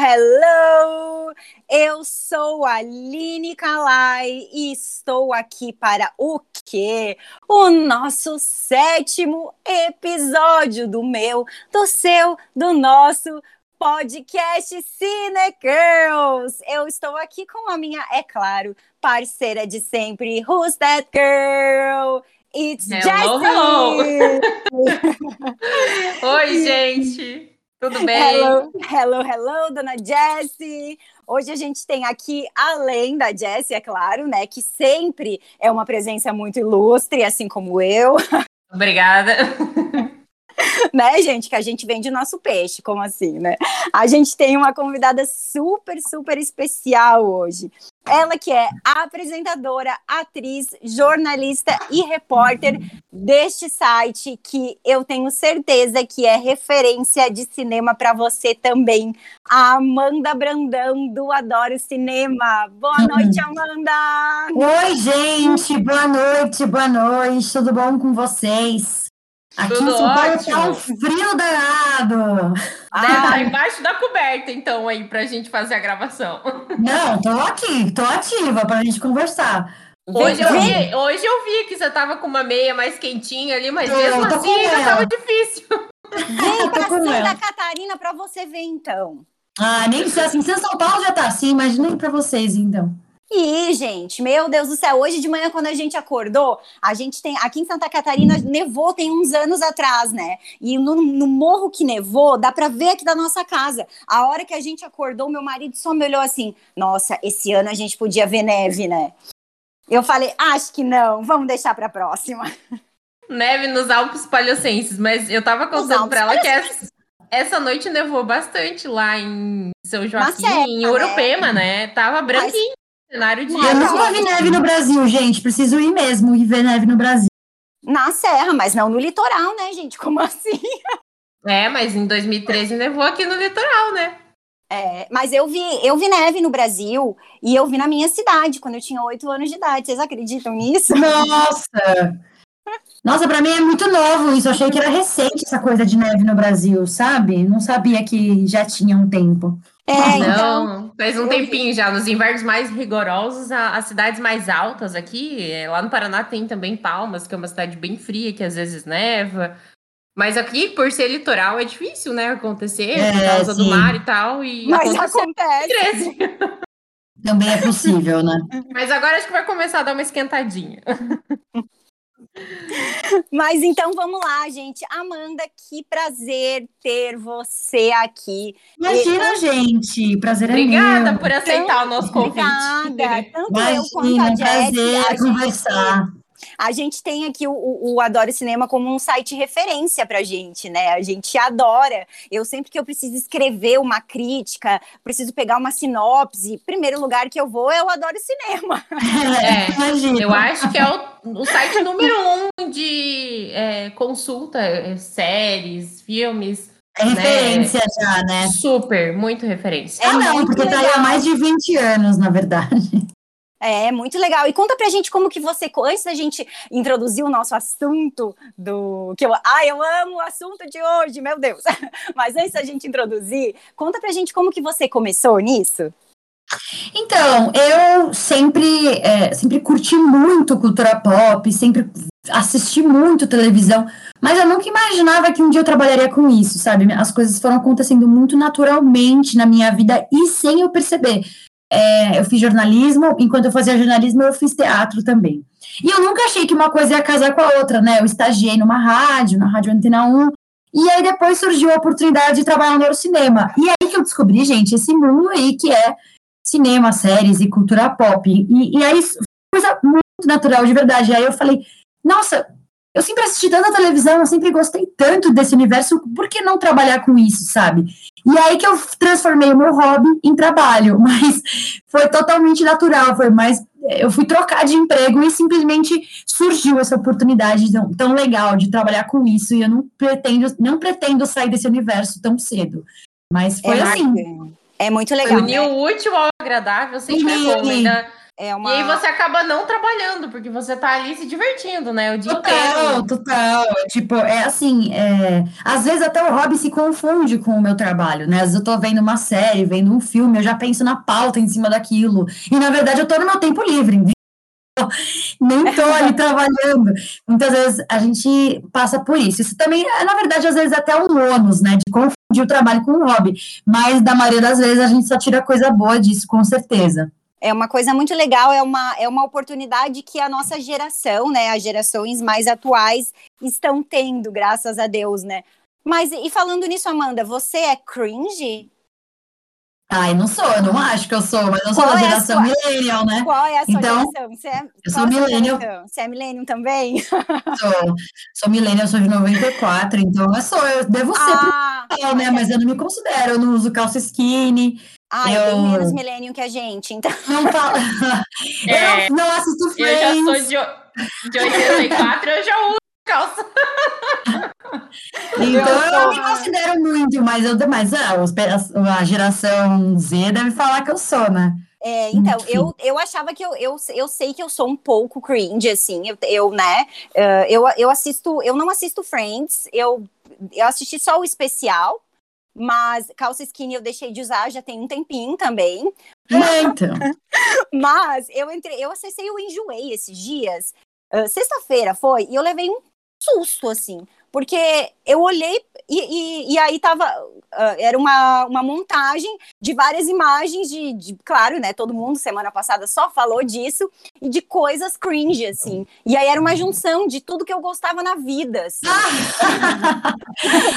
hello! Eu sou a Aline Kalai e estou aqui para o quê? O nosso sétimo episódio do meu, do seu, do nosso podcast Cine Girls. Eu estou aqui com a minha, é claro, parceira de sempre, Who's That Girl? It's hello, Jessie! Hello. Oi, gente! Tudo bem? Hello, hello, hello, dona Jessie! Hoje a gente tem aqui, além da Jessie, é claro, né, que sempre é uma presença muito ilustre, assim como eu. Obrigada. né, gente? Que a gente vende o nosso peixe, como assim, né? A gente tem uma convidada super, super especial hoje. Ela que é apresentadora, atriz, jornalista e repórter deste site que eu tenho certeza que é referência de cinema para você também. A Amanda Brandão do Adoro Cinema. Boa noite, Amanda! Oi, gente! Boa noite, boa noite. Tudo bom com vocês? Aqui Tudo em São Paulo tá um frio danado. Ah, tá embaixo da coberta, então, aí, pra gente fazer a gravação. Não, tô aqui, tô ativa pra gente conversar. Hoje eu, vi, hoje eu vi que você tava com uma meia mais quentinha ali, mas mesmo assim já tava difícil. Vem pra Santa Catarina pra você ver, então. Ah, nem sei assim, se São Paulo já tá assim, imagina pra vocês, então. E, gente, meu Deus do céu, hoje de manhã, quando a gente acordou, a gente tem. Aqui em Santa Catarina nevou tem uns anos atrás, né? E no, no morro que nevou, dá pra ver aqui da nossa casa. A hora que a gente acordou, meu marido só me olhou assim: nossa, esse ano a gente podia ver neve, né? Eu falei: acho que não, vamos deixar pra próxima. Neve nos Alpes Paleocenses, mas eu tava contando pra ela que essa, essa noite nevou bastante lá em São Joaquim, em Urupema, né? né? Tava branquinho. Cenário de. Eu nunca vi neve no Brasil, gente. Preciso ir mesmo e ver neve no Brasil. Na Serra, mas não no litoral, né, gente? Como assim? É, mas em 2013 nevou aqui no litoral, né? É, mas eu vi, eu vi neve no Brasil e eu vi na minha cidade quando eu tinha oito anos de idade. Vocês acreditam nisso? Nossa! Nossa, para mim é muito novo isso. Eu achei que era recente essa coisa de neve no Brasil, sabe? Não sabia que já tinha um tempo. É, não, então, faz um tempinho já. Nos invernos mais rigorosos, a, as cidades mais altas aqui, é, lá no Paraná tem também Palmas, que é uma cidade bem fria, que às vezes neva. Mas aqui, por ser litoral, é difícil, né, acontecer, é, por causa sim. do mar e tal. E Mas acontece. Também é possível, né? Mas agora acho que vai começar a dar uma esquentadinha. Mas então vamos lá, gente. Amanda, que prazer ter você aqui. Imagina, e... gente. Prazer Obrigada é meu. por aceitar o nosso convite. Obrigada. Tanto Imagina, eu quanto a Jess. Prazer conversar. Gente a gente tem aqui o, o Adoro Cinema como um site referência pra gente, né? A gente adora. Eu sempre que eu preciso escrever uma crítica, preciso pegar uma sinopse, primeiro lugar que eu vou é o Adoro Cinema. É, eu acho que é o, o site número um de é, consulta, é, séries, filmes. É referência né? já, né? Super, muito referência. Ah, não, porque legal. tá aí há mais de 20 anos, na verdade. É, muito legal. E conta pra gente como que você, antes da gente introduzir o nosso assunto do. que eu, Ah, eu amo o assunto de hoje, meu Deus! Mas antes da gente introduzir, conta pra gente como que você começou nisso. Então, eu sempre, é, sempre curti muito cultura pop, sempre assisti muito televisão, mas eu nunca imaginava que um dia eu trabalharia com isso, sabe? As coisas foram acontecendo muito naturalmente na minha vida e sem eu perceber. É, eu fiz jornalismo, enquanto eu fazia jornalismo, eu fiz teatro também. E eu nunca achei que uma coisa ia casar com a outra, né? Eu estagiei numa rádio, na Rádio Antena 1, e aí depois surgiu a oportunidade de trabalhar no cinema. E aí que eu descobri, gente, esse mundo aí que é cinema, séries e cultura pop. E, e aí, coisa muito natural, de verdade. E aí eu falei, nossa, eu sempre assisti tanta televisão, eu sempre gostei tanto desse universo, por que não trabalhar com isso, sabe? E aí que eu transformei o meu hobby em trabalho, mas foi totalmente natural, foi mais eu fui trocar de emprego e simplesmente surgiu essa oportunidade tão, tão legal de trabalhar com isso e eu não pretendo não pretendo sair desse universo tão cedo. Mas foi é assim. É muito legal. Unir né? o útil ao agradável sempre é bom. Ainda É uma... E aí você acaba não trabalhando, porque você tá ali se divertindo, né? O dia Total, inteiro. total. Tipo, é assim, é... às vezes até o hobby se confunde com o meu trabalho, né? Às vezes eu tô vendo uma série, vendo um filme, eu já penso na pauta em cima daquilo. E na verdade eu tô no meu tempo livre. Nem tô ali trabalhando. Muitas vezes a gente passa por isso. Isso também, é, na verdade, às vezes até um ônus, né? De confundir o trabalho com o hobby. Mas da maioria das vezes a gente só tira coisa boa disso, com certeza. É uma coisa muito legal, é uma, é uma oportunidade que a nossa geração, né, as gerações mais atuais estão tendo, graças a Deus, né? Mas e falando nisso, Amanda, você é cringe? Ai, não sou, eu não acho que eu sou, mas eu sou Qual da é geração sua- millennial, né? Qual é a sua Então, geração? Você é, eu sou millennial. geração? Você é millennium também? Sou, sou millennial, sou de 94, então eu sou, eu devo ser Ah, Não, né? Mas eu não me considero, eu não uso calça skinny, ah, é eu- menos millennium que a gente, então. não falo. É, eu não, não assisto Eu já Friends. sou de, de 84, eu já uso calça. Então eu Eu não me considero muito, mas eu mas ah, a geração Z deve falar que eu sou, né? É, então, Enfim. eu, eu achava que eu, eu, eu sei que eu sou um pouco cringe, assim, eu, eu né, eu, eu assisto, eu não assisto Friends, eu, eu assisti só o especial, mas calça skinny eu deixei de usar já tem um tempinho também, É, então. mas eu entrei, eu acessei o Enjoei esses dias, ah, sexta-feira foi, e eu levei um susto, assim, porque eu olhei e, e, e aí tava, ah, era uma, uma montagem de várias imagens de, de, claro, né, todo mundo semana passada só falou disso, e de coisas cringe, assim, e aí era uma junção de tudo que eu gostava na vida, assim.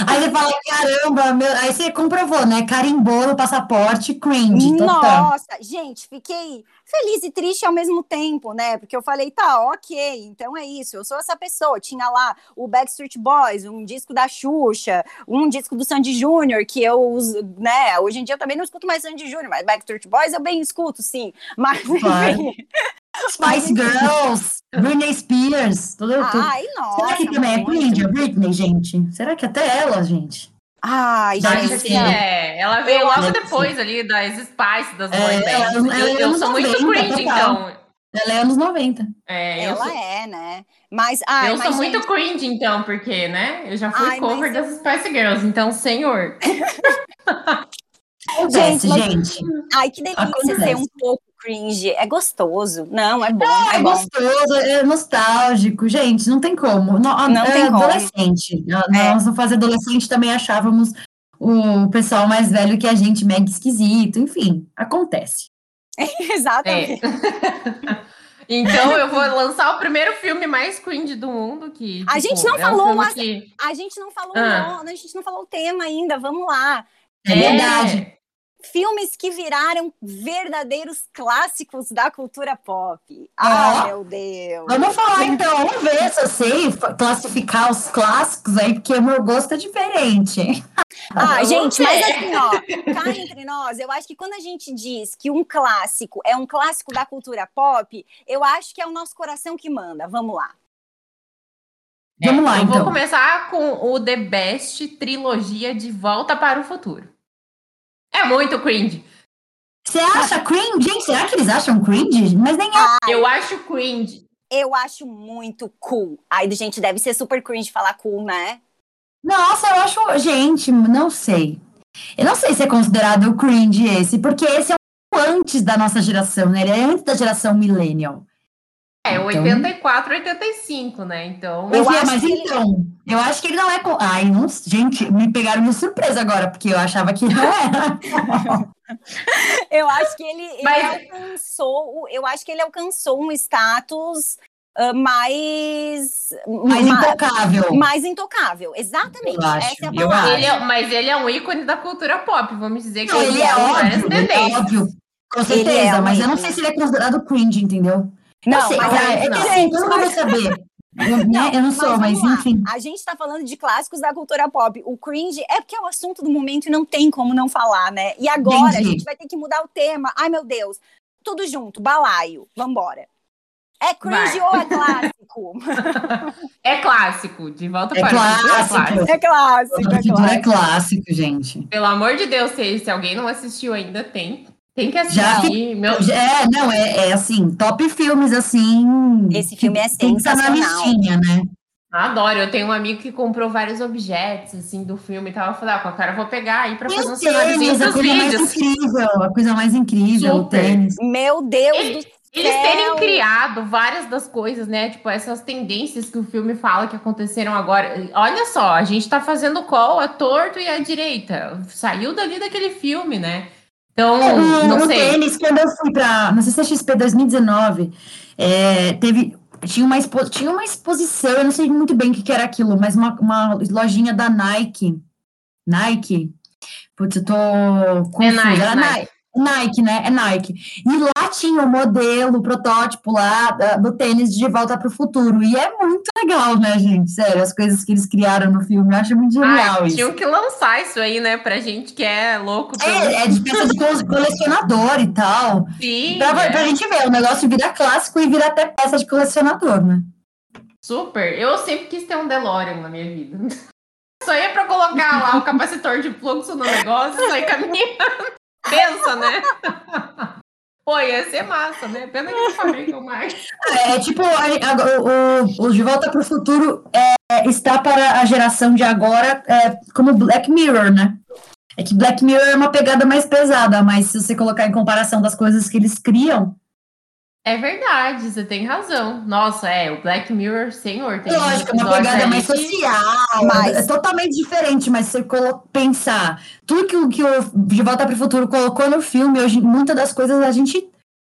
Aí você fala, caramba, meu... aí você comprovou, né? Carimbou no passaporte, cringe, total. Nossa, gente, fiquei feliz e triste ao mesmo tempo, né? Porque eu falei, tá, ok, então é isso, eu sou essa pessoa. Tinha lá o Backstreet Boys, um disco da Xuxa, um disco do Sandy Júnior, que eu uso, né? Hoje em dia eu também não escuto mais Sandy Júnior, mas Backstreet Boys eu bem escuto, sim. Mas, enfim. Spice Girls, Britney Spears, tudo, tudo. Ai, nossa. Será que também é a Britney, gente? Será que até ela, gente? Ai, gente, não. é. Ela veio Eu logo depois ali das Spice, das É, boy ela- bands. ela Eu, é eu anos sou muito 90, cringe, total. então. Ela é anos 90. É, eu Ela sou, é, né? Mas, ai, eu mas, sou muito gente, cringe, então, porque, né? Eu já fui Ai, cover mas eu- das Spice Girls, então, senhor. Acontece, mas- gente. ai, que delícia Acontece. ser um pouco cringe. É gostoso. Não, é bom, É é bom. gostoso, é nostálgico, gente, não tem como. Não, Não é tem como. adolescente. Nós, É. Nós, na fase adolescente, também achávamos o pessoal mais velho que a gente mega esquisito, enfim, acontece. Exatamente. É. então, eu vou lançar o primeiro filme mais cringe do mundo, que, A tipo, gente não é um falou, mas- que- A gente não falou Ah. o nome, a gente não falou o tema ainda. Vamos lá. É, verdade. Filmes que viraram verdadeiros clássicos da cultura pop. Ah, Ó. meu Deus. Vamos falar então, vamos ver se eu sei classificar os clássicos aí, porque o meu gosto é diferente. Ah, Vamos gente, mas assim, ó, cá entre nós, eu acho que quando a gente diz que um clássico é um clássico da cultura pop, eu acho que é o nosso coração que manda. Vamos lá. É, Vamos lá, eu então. vou começar com o The Best trilogia de Volta para o Futuro. É muito cringe. Você acha cringe? Gente, será que eles acham cringe? Mas nem é. Eu acho cringe. Eu acho muito cool. Ai, gente, deve ser super cringe falar cool, né? Nossa, eu acho. Gente, não sei. Eu não sei se é considerado cringe esse, porque esse é um antes da nossa geração, né? Ele é antes da geração millennial. É, Então- 84, 85, né? Então. Mas, Eu é, mas que ele- então, eu acho que ele não é. com- Ai, não, gente, me pegaram de surpresa agora, porque eu achava que não era. Eu acho que ele, ele Mas- alcançou, eu acho que ele alcançou um status ah, mais Mais ma- intocável. mais intocável. Exatamente. Eu acho, Essa é a palavra. Ele é- mas ele é um ícone da cultura pop, vamos dizer que Não, ele é tem várias óbvio, ele é óbvio. Com Ele certeza, é um mas eu não sei se ele é considerado cringe, entendeu? Não, sei, mas é, é que não. assim, eu não vou saber. Eu, né, eu não sou, mas, enfim. A gente tá falando de clássicos da cultura pop. O cringe é porque é o assunto do momento e não tem como não falar, né? E agora Entendi. a gente vai ter que mudar o tema. Ai, meu Deus. Tudo junto, balaio. Vambora. É cringe Vai. ou é clássico? É clássico, de volta É para o futuro. clássico. é clássico, O é futuro é clássico. clássico, gente. Pelo amor de Deus, se, se alguém não assistiu ainda, tem. Tem que assistir. Já, meu... É, não, é, é assim, top filmes, assim. Esse filme é sensacional. Tem que na listinha, né? Adoro, eu tenho um amigo que comprou vários objetos, assim, do filme e tal. Eu falei, ah, cara, eu vou pegar aí pra Meu fazer um cenáriozinho dos vídeos. Mais incrível, a coisa mais incrível, Super. o tênis. Meu Deus Ele, do céu! Eles terem criado várias das coisas, né? Tipo, essas tendências que o filme fala que aconteceram agora. Olha só, a gente tá fazendo call a torto e a direita. Saiu dali daquele filme, né? Então, é, não o sei. tênis, quando eu fui pra, na CCXP 2019, é, teve tinha uma, expo, tinha uma exposição, eu não sei muito bem o que, que era aquilo, mas uma, uma lojinha da Nike. Nike? Putz, eu tô confusa. É Nike, era Nike. Nike. Nike, né? É Nike. E lá tinha o modelo, o protótipo lá do tênis de volta para o futuro. E é muito legal, né, gente? Sério, as coisas que eles criaram no filme, eu acho muito genial Ai, isso. Tinham que lançar isso aí, né, pra gente que é louco. Pelo... É, é de peça de colecionador e tal. Sim. Pra, é. pra gente ver, o negócio vira clássico e vira até peça de colecionador, né? Super. Eu sempre quis ter um DeLorean na minha vida. Só ia pra colocar lá o capacitor de fluxo no negócio e sair caminhando. Pensa, né? Pô, ia ser massa, né? Pena que não fabricam mais. É, tipo, a, a, o, o De Volta para o Futuro é, está para a geração de agora é, como Black Mirror, né? É que Black Mirror é uma pegada mais pesada, mas se você colocar em comparação das coisas que eles criam, é verdade, você tem razão. Nossa, é, o Black Mirror, senhor, tem Lógico, uma pegada mais social, mas... é totalmente diferente, mas se você pensar, tudo que, que o De Volta para o Futuro colocou no filme, hoje, muitas das coisas a gente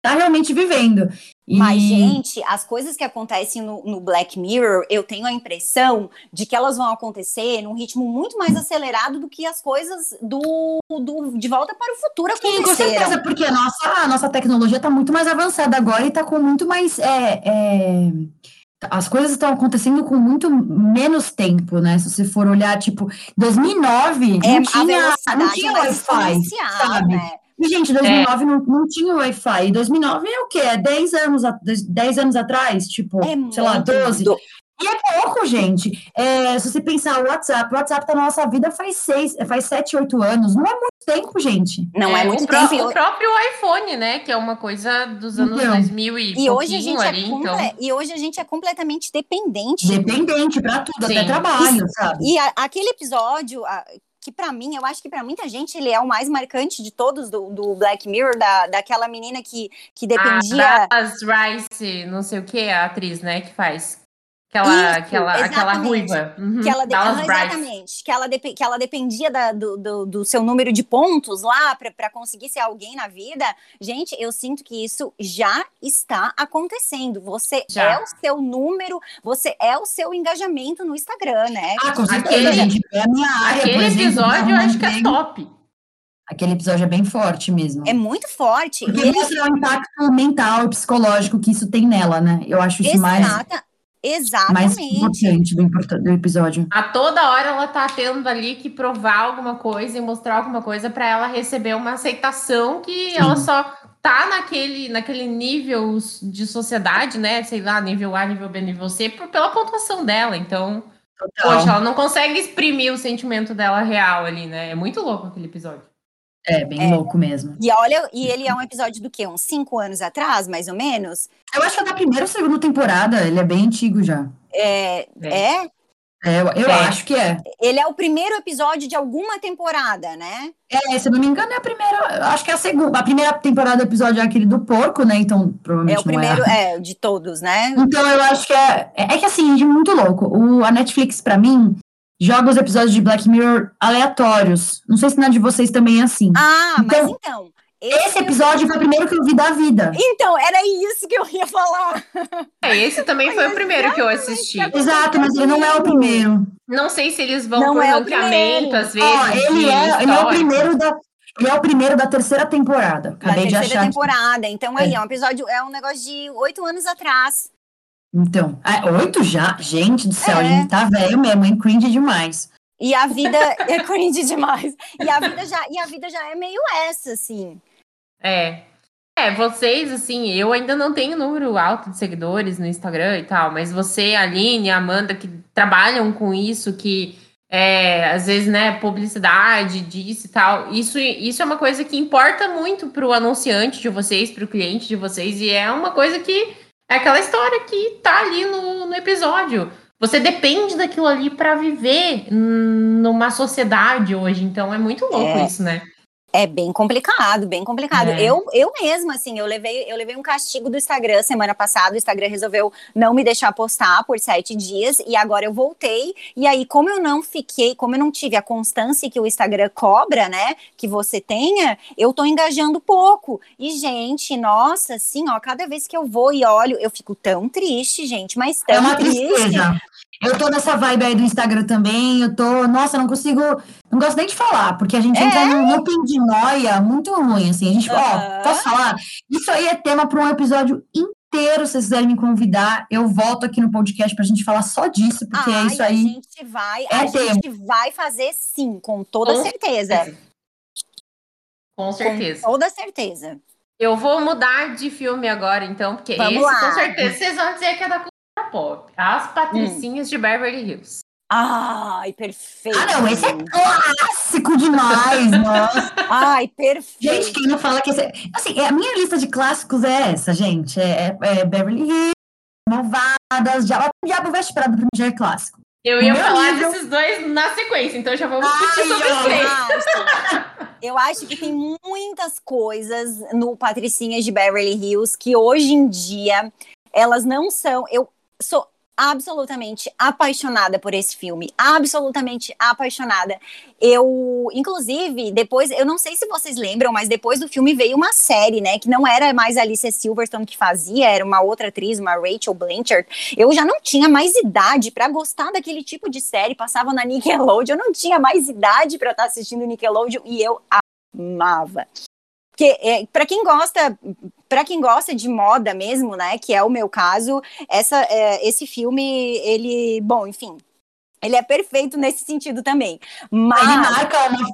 tá realmente vivendo. E... Mas, gente, as coisas que acontecem no, no, Black Mirror, eu tenho a impressão de que elas vão acontecer num ritmo muito mais acelerado do que as coisas do, do De Volta para o Futuro aconteceram. Sim, com certeza, porque a nossa, a nossa tecnologia está muito mais avançada agora e está com muito mais... É, é as coisas estão acontecendo com muito menos tempo, né? Se você for olhar, tipo, 2009 é, não tinha, não tinha Wi-Fi, sabe? Né? E, gente, 2009 é. não, não tinha Wi-Fi. 2009 é o quê? É 10 anos, 10 anos atrás? Tipo, é sei lá, 12? Do... E é pouco, gente. É, se você pensar o WhatsApp, o WhatsApp tá na nossa vida faz seis, faz sete, oito anos. Não é muito tempo, gente. Não é, é muito o tempo. Pró o próprio iPhone, né? Que é uma coisa dos anos então, 2000 e, e hoje a gente é ali, é então... E hoje a gente é completamente dependente. Dependente para tudo, Sim. até trabalho, e, sabe? E a, aquele episódio... A, que para mim, eu acho que para muita gente ele é o mais marcante de todos do, do Black Mirror, da, daquela menina que, que dependia. Ah, Rice, não sei o que, a atriz, né, que faz. Aquela, Isso, aquela, aquela ruiva. Uhum, que ela de... ah, exatamente. Que ela, de... que ela dependia da, do, do, do, seu número de pontos lá para conseguir ser alguém na vida. Gente, eu sinto que isso já está acontecendo. Você já. é o seu número, você é o seu engajamento no Instagram, né? Ah, com certeza, aquele, gente. É minha área, aquele exemplo, episódio eu acho que é top. Aquele episódio é bem forte mesmo. É muito forte. Porque ele... mostra o impacto mental e psicológico que isso tem nela, né? Eu acho isso Exata. mais Exatamente. mais importante do, do episódio. A toda hora ela tá tendo ali que provar alguma coisa e mostrar alguma coisa para ela receber uma aceitação que Sim. ela só tá naquele, naquele nível de sociedade, né? Sei lá, nível A, nível B, nível C, por, pela pontuação dela. Então, Total. poxa, ela não consegue exprimir o sentimento dela real ali, né? É muito louco aquele episódio. É, bem é. louco mesmo. E olha, e ele é um episódio do quê? Uns cinco anos atrás, mais ou menos? Eu acho que é da primeira ou segunda temporada, ele é bem antigo já. É? É, é eu, eu é. acho que é. Ele é o primeiro episódio de alguma temporada, né? É, se eu não me engano, é a primeira. Acho que é a segunda. A primeira temporada do episódio é aquele do porco, né? Então, provavelmente. É o primeiro, é, é, de todos, né? Então, eu acho que é. É que assim, é muito louco. O, a Netflix, para mim, joga os episódios de Black Mirror aleatórios. Não sei se na de vocês também é assim. Ah, então, mas então. Esse, esse episódio foi o primeiro que eu vi da vida. Então, era isso que eu ia falar. É, esse também foi o primeiro que eu assisti. Exato, mas ele não é o primeiro. Não sei se eles vão não por é ranqueamento, às vezes. Ó, ele, é, ele é o primeiro da. Ele é o primeiro da terceira temporada. Acabei da terceira temporada. Aqui. Então, aí, é. é um episódio, é um negócio de oito anos atrás. Então, é, oito já? Gente do céu, é. a gente tá velho mesmo, hein? Cringe demais. E a vida é cringe demais. E a vida já, e a vida já é meio essa, assim. É. É, vocês, assim, eu ainda não tenho número alto de seguidores no Instagram e tal, mas você, Aline, Amanda, que trabalham com isso, que é, às vezes, né, publicidade disso e tal. Isso, isso é uma coisa que importa muito para o anunciante de vocês, para o cliente de vocês, e é uma coisa que é aquela história que tá ali no, no episódio. Você depende daquilo ali para viver numa sociedade hoje, então é muito louco é. isso, né? É bem complicado, bem complicado. É. Eu, eu mesma, assim, eu levei, eu levei um castigo do Instagram semana passada. O Instagram resolveu não me deixar postar por sete dias e agora eu voltei. E aí, como eu não fiquei, como eu não tive a constância que o Instagram cobra, né, que você tenha, eu tô engajando pouco. E, gente, nossa, assim, ó, cada vez que eu vou e olho, eu fico tão triste, gente, mas tão é triste. Tristeza. Eu tô nessa vibe aí do Instagram também, eu tô, nossa, não consigo, não gosto nem de falar, porque a gente é. entra num looping de noia muito ruim, assim, a gente, uhum. ó, posso falar? Isso aí é tema para um episódio inteiro, se vocês quiserem me convidar, eu volto aqui no podcast pra gente falar só disso, porque é isso aí. A gente vai, é a tema. gente vai fazer sim, com toda com certeza. certeza. Com certeza. Com toda certeza. Eu vou mudar de filme agora, então, porque Vamos esse, lá. com certeza, vocês vão dizer que é da pop. As Patricinhas hum. de Beverly Hills. Ai, perfeito. Ah, não, esse é clássico demais, nossa. Ai, perfeito. Gente, quem não fala que esse é... Assim, a minha lista de clássicos é essa, gente. É, é Beverly Hills, Malvadas, Diabo, Diabo Veste Prado, pra mim já é clássico. Eu ia falar livro... desses dois na sequência, então já vamos discutir sobre os três. Eu acho que tem muitas coisas no Patricinhas de Beverly Hills que hoje em dia elas não são. Eu sou absolutamente apaixonada por esse filme, absolutamente apaixonada. Eu, inclusive, depois, eu não sei se vocês lembram, mas depois do filme veio uma série, né, que não era mais Alicia Silverstone que fazia, era uma outra atriz, uma Rachel Blanchard. Eu já não tinha mais idade para gostar daquele tipo de série, passava na Nickelodeon, eu não tinha mais idade para estar tá assistindo Nickelodeon e eu amava. Porque é, para quem gosta, para quem gosta de moda mesmo, né, que é o meu caso, essa, é, esse filme, ele, bom, enfim, ele é perfeito nesse sentido também. Mas ele marca uma,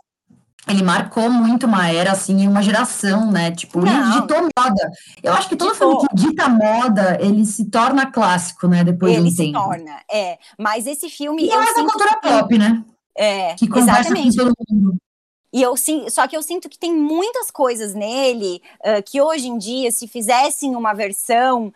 ele marcou muito uma era assim, uma geração, né? Tipo, Não. ele ditou moda. Eu acho que todo Ditou. filme que dita moda, ele se torna clássico, né? Depois ele de um se tempo. torna, é. Mas esse filme e eu é da cultura pop, né? É, que conversa exatamente. com todo mundo. E eu só que eu sinto que tem muitas coisas nele uh, que hoje em dia, se fizessem uma versão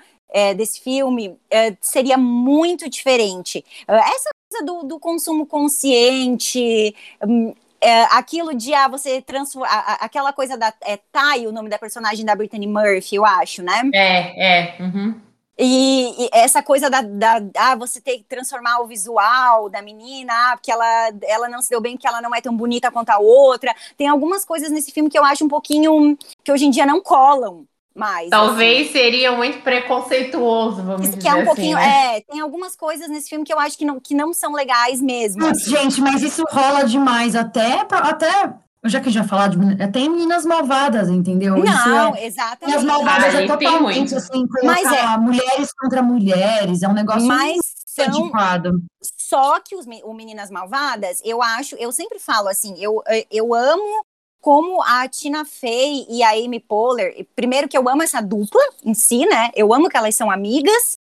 desse filme, seria muito diferente. essa coisa do, do consumo consciente, um, é, aquilo de ah, você transformar aquela coisa da é Ty, o nome da personagem da Brittany Murphy, eu acho, né? É, é. Uhum. E, e, essa coisa da, da ah, você ter que transformar o visual da menina, ah, porque ela, ela não se deu bem, porque ela não é tão bonita quanto a outra. Tem algumas coisas nesse filme que eu acho um pouquinho que hoje em dia não colam mais. Talvez assim. seria muito preconceituoso, vamos Isso dizer. Que é um assim, pouquinho, né? é, tem algumas coisas nesse filme que eu acho que não, que não são legais mesmo. Assim. Gente, mas isso rola demais, até, até já que já falar de tem meninas malvadas, entendeu? Não, é, exatamente. E as malvadas ah, é totalmente assim, mas é mulheres contra mulheres, é um negócio mas são, antiquado. Só que os o Meninas Malvadas, eu acho, eu sempre falo assim, eu, eu amo como a Tina Fey e a Amy Poehler, primeiro que eu amo essa dupla em si, né? Eu amo que elas são amigas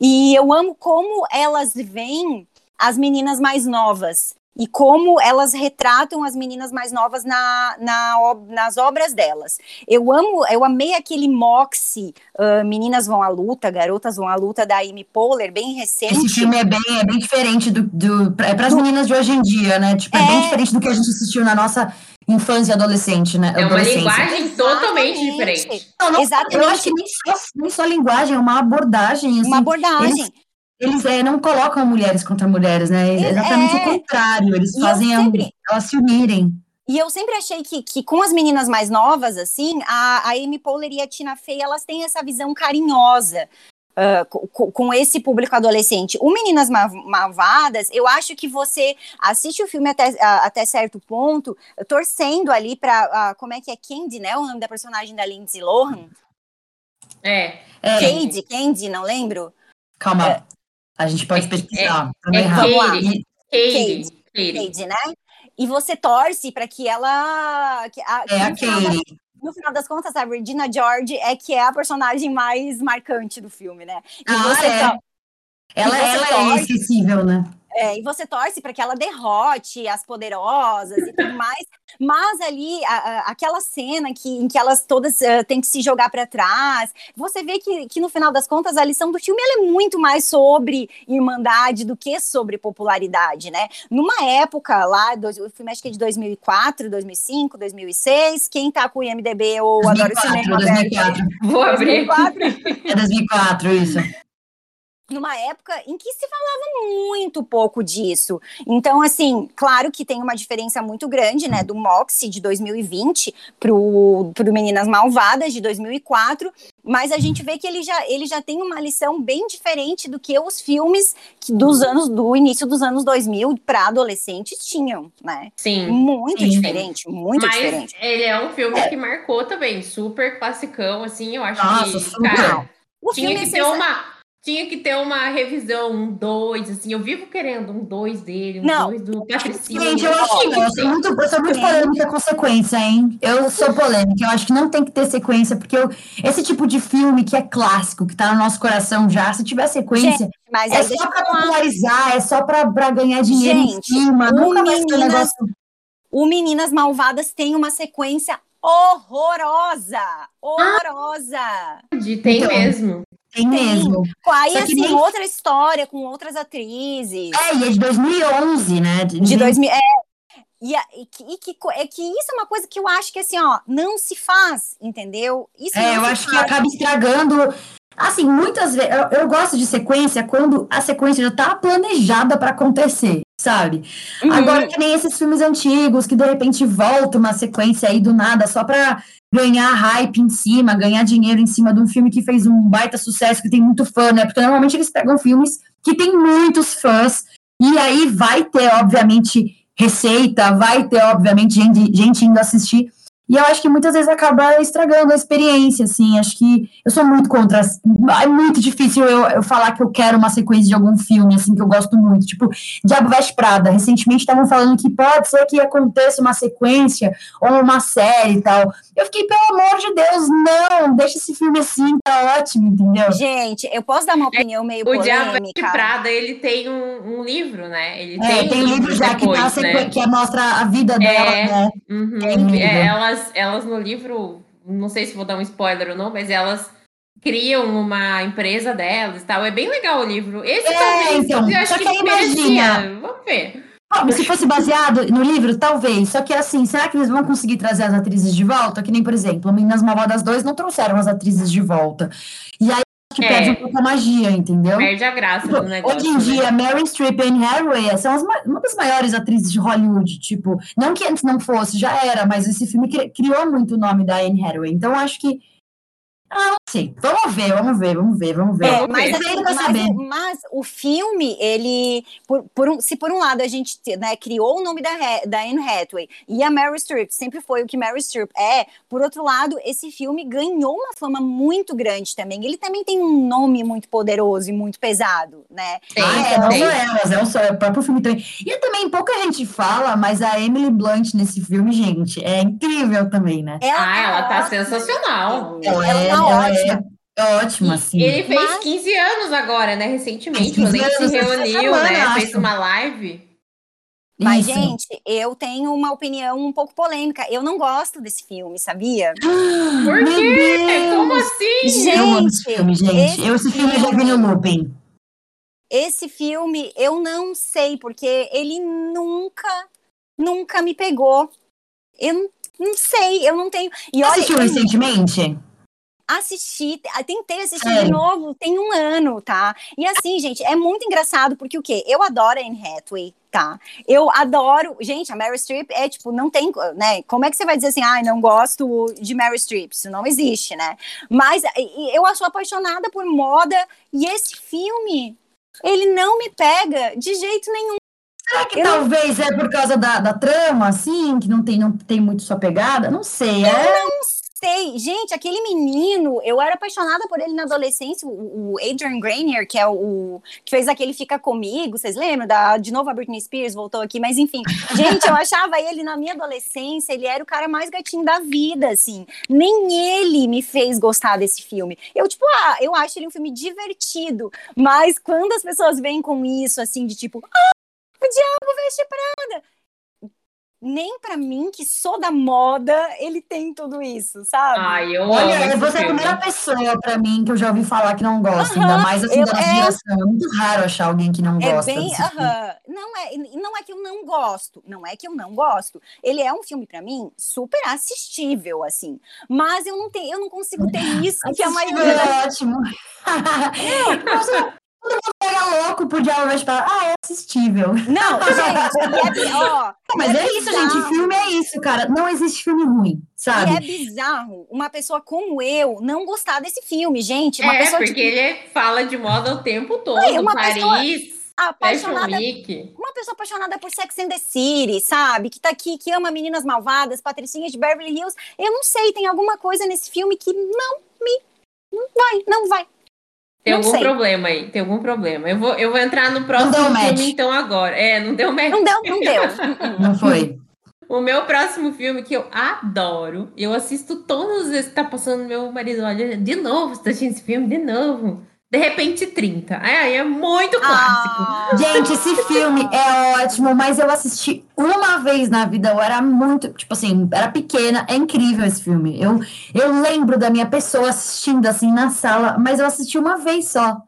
e eu amo como elas veem as meninas mais novas e como elas retratam as meninas mais novas na, na, nas obras delas. Eu amo, eu amei aquele Moxie, uh, Meninas Vão à Luta, Garotas Vão à Luta, da Amy Poehler, bem recente. Esse filme é bem, é bem diferente do, do é para as meninas de hoje em dia, né? Tipo, é, é bem diferente do que a gente assistiu na nossa infância e adolescente, né? É uma linguagem totalmente diferente. Não, não, Exatamente. Eu acho que nem só, nem só linguagem, é uma abordagem. Assim, uma abordagem. Eles, eles é, não colocam mulheres contra mulheres, né? É exatamente é. o contrário. Eles e fazem sempre, elas se unirem. E eu sempre achei que, que com as meninas mais novas, assim, a, a Amy Poehler e a Tina Fey, elas têm essa visão carinhosa. Uh, com, com, esse público adolescente. O Meninas Malvadas, eu acho que você assiste o filme até, uh, até certo ponto, torcendo ali para como é que é Candy, né? O nome da personagem da Lindsay Lohan. É. é. Candy, Candy, não lembro. Calma. A gente pode é, pesquisar. É, é Vamos lá. Cade, Cade, né? E você torce para que ela. Que a, é a Cade. No final das contas, a Regina George é que é a personagem mais marcante do filme, né? E ah, é. Ela, ela é inesquecível, né? É, e você torce para que ela derrote as poderosas e tudo mais. Mas ali, a, a, aquela cena que, em que elas todas uh, têm que se jogar para trás, você vê que, que no final das contas a lição do filme é muito mais sobre irmandade do que sobre popularidade, né? Numa época lá, do, o filme acho que é de 2004, 2005, 2006, quem tá com o IMDB ou 2004, adora o cinema? 2004. Vou abrir. 2004 É 2004, isso. Numa época em que se falava muito pouco disso. Então, assim, claro que tem uma diferença muito grande, né, do Moxie de 2020 pro, pro Meninas Malvadas de 2004, mas a gente vê que ele já, ele já tem uma lição bem diferente do que os filmes que dos anos do início dos anos 2000 para adolescentes tinham, né? Sim. Muito Sim. diferente, muito Mas diferente. ele é um filme que marcou também, super classicão, assim, eu acho Nossa, que, super. cara, O tinha filme que é ter uma tinha que ter uma revisão, um dois, assim, eu vivo querendo um dois dele, um Não. dois do Patricinho. Gente, eu acho que não. Eu sou muito, eu sou muito polêmica com sequência, hein? Eu sou polêmica. Eu acho que não tem que ter sequência, porque eu- esse tipo de filme que é clássico, que tá no nosso coração já, se tiver sequência, Mas é só pra popularizar, é só pra, pra ganhar dinheiro em Gente, cima. o Nunca vai ser um Meninas- negócio. O Meninas Malvadas tem uma sequência horrorosa, horrorosa. De- Tem Então. mesmo. Tem mesmo. Aí, Só que assim, nem- outra história com outras atrizes. É, e é de 2011, né? De 2000. É, e, e que, e que é que isso é uma coisa que eu acho que, assim, ó, não se faz, entendeu? Isso É, eu acho que faz. acaba estragando. Assim, muitas vezes. Eu, eu gosto de sequência quando a sequência já tá planejada pra acontecer, sabe? Uhum. Agora, que nem esses filmes antigos, que de repente volta uma sequência aí do nada só pra ganhar hype em cima, ganhar dinheiro em cima de um filme que fez um baita sucesso, que tem muito fã, né? Porque normalmente eles pegam filmes que tem muitos fãs, e aí vai ter, obviamente, receita, vai ter, obviamente, gente, gente indo assistir. E eu acho que muitas vezes acaba estragando a experiência, assim. Acho que eu sou muito contra. É muito difícil eu, eu falar que eu quero uma sequência de algum filme, assim, que eu gosto muito. Tipo, Diabo Veste Prada. Recentemente estavam falando que pode ser que aconteça uma sequência ou uma série e tal. Eu fiquei, pelo amor de Deus, não! Deixa esse filme assim, tá ótimo, entendeu? Gente, eu posso dar uma opinião meio O Diabo de polêmica? Prada, ele tem um, um livro, né? Ele É, tem, tem um livro já que, tá depois, né? que mostra a vida dela, É. né? Uhum. Tem livro. Elas, elas no livro, não sei se vou dar um spoiler ou não, mas elas criam uma empresa delas e tal. É bem legal o livro. Esse É, talvez, então, eu acho só que, que imagina. Vamos ver. Bom, se fosse baseado no livro, talvez. Só que assim, será que eles vão conseguir trazer as atrizes de volta? Que nem, por exemplo, Meninas Malvadas 2 não trouxeram as atrizes de volta. E aí que É. perde um pouco a magia, entendeu? Perde a graça do negócio. Hoje em né? dia, Mary Streep e Anne Hathaway são as ma- uma das maiores atrizes de Hollywood. Tipo, não que antes não fosse, já era, mas esse filme cri- criou muito o nome da Anne Hathaway. Então, acho que. Ah, sei. Vamos ver, vamos ver, vamos ver, vamos ver. É, mas, assim, mas, mas o filme, ele, por, por um- se por um lado a gente né, criou o nome da, da Anne Hathaway e a Meryl Streep sempre foi o que Meryl Streep é, por outro lado, esse filme ganhou uma fama muito grande também. Ele também tem um nome muito poderoso e muito pesado, né? Tem, Ah, é, não só elas, é o, só- é o próprio filme também. E também pouca gente fala, mas a Emily Blunt nesse filme, gente, é incrível também, né? Ah, ela tá ótima. sensacional. Ela, é, tá ela ótima. é ótima, assim. Ele fez Mas- 15 anos agora, né? Recentemente, quando 15 ele se reuniu, semana, né? Fez uma live. Mas, Isso. gente, eu tenho uma opinião um pouco polêmica. Eu não gosto desse filme, sabia? Por quê? Como assim? eu amo esse Gente, filme, gente. esse eu esse filme já vi no looping. Esse filme, eu não sei, porque ele nunca, nunca me pegou. Eu não, não sei, eu não tenho. E Você olha, assistiu eu recentemente? Assisti, ah, tentei assistir de novo, tem um ano, tá? E assim, gente, é muito engraçado, porque o quê? Eu adoro a Anne Hathaway, tá? Eu adoro, gente, a Meryl Streep é tipo, não tem, né? Como é que você vai dizer assim, ai, não gosto de Meryl Streep? Isso não existe, né? Mas eu sou apaixonada por moda e esse filme, ele não me pega de jeito nenhum. Será que Eu- talvez é por causa da, da trama, assim, que não tem, não tem muito sua pegada? Não sei. É, Sei, gente, aquele menino, eu era apaixonada por ele na adolescência, o, Adrian Grenier, que é o, que fez aquele Fica Comigo, vocês lembram? Da, de novo a Britney Spears voltou aqui, mas enfim, gente, eu achava ele na minha adolescência, ele era o cara mais gatinho da vida, assim, nem ele me fez gostar desse filme. Eu, tipo, ah, eu acho ele um filme divertido, mas quando as pessoas vêm com isso, assim, de tipo, O Diabo Veste Prada nem para mim, que sou da moda, ele tem tudo isso, sabe? Ai, eu Olha, amo você é a primeira pessoa para mim que eu já ouvi falar que não gosta, ainda mais assim eu- da é- geração. É muito raro achar alguém que não É gosta. bem, desse filme. aham. não é, não é que eu não gosto, não é que eu não gosto. Ele é um filme pra mim super assistível assim, mas eu não tenho, eu não consigo ter isso que a maioria da é ótimo. Nossa, Todo mundo pega louco por Diabo Veste Prada. Ah, é assistível. Não, gente, é, ó, Mas e é, isso, gente. Filme é isso, cara. Não existe filme ruim, sabe? E é bizarro uma pessoa como eu não gostar desse filme, gente. Uma É, pessoa porque que, ele fala de moda o tempo todo. Ai, uma Paris, pessoa apaixonada uma pessoa apaixonada por Sex and the City, sabe? Que tá aqui, que ama Meninas Malvadas, Patricinha de Beverly Hills. Eu não sei, tem alguma coisa nesse filme que não me. Não vai, não vai. Tem Não algum sei. problema aí, tem algum problema. Eu vou, eu vou entrar no próximo deu filme, match. então, agora. É, não deu match. Não deu, não deu. Não foi. O meu próximo filme que eu adoro, eu assisto todas as vezes que tá passando, meu marido olha, de novo, você tá assistindo esse filme? De novo. De repente, 30. Aí é muito clássico. Ah, Gente, esse filme é ótimo, mas eu assisti uma vez na vida. Eu era muito, tipo assim, era pequena. É incrível esse filme. Eu, eu lembro da minha pessoa assistindo assim na sala, mas eu assisti uma vez só.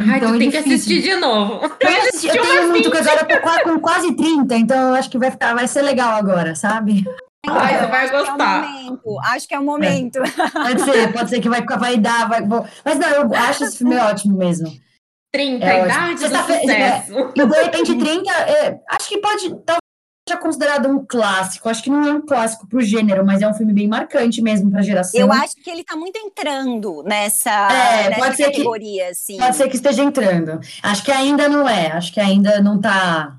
Ai, Então tu é tem que difícil. assistir de novo. Eu, assisti- eu tenho muito, porque agora eu tô com quase 30, então eu acho que vai, ficar, vai ser legal agora, sabe? Ai, você vai acho que é o gostar. momento, acho que é o momento. Pode ser, pode ser que vai, vai dar, vai, vou- mas não, eu acho esse filme ótimo mesmo. 30, É idade do Sexta-feira- sucesso. E de repente 30, é, acho que pode, talvez seja considerado um clássico. Acho que não é um clássico pro gênero, mas é um filme bem marcante mesmo pra geração. Eu acho que ele tá muito entrando nessa, É, nessa pode ser que- categoria, assim. Pode ser que esteja entrando. Acho que ainda não é, acho que ainda não tá.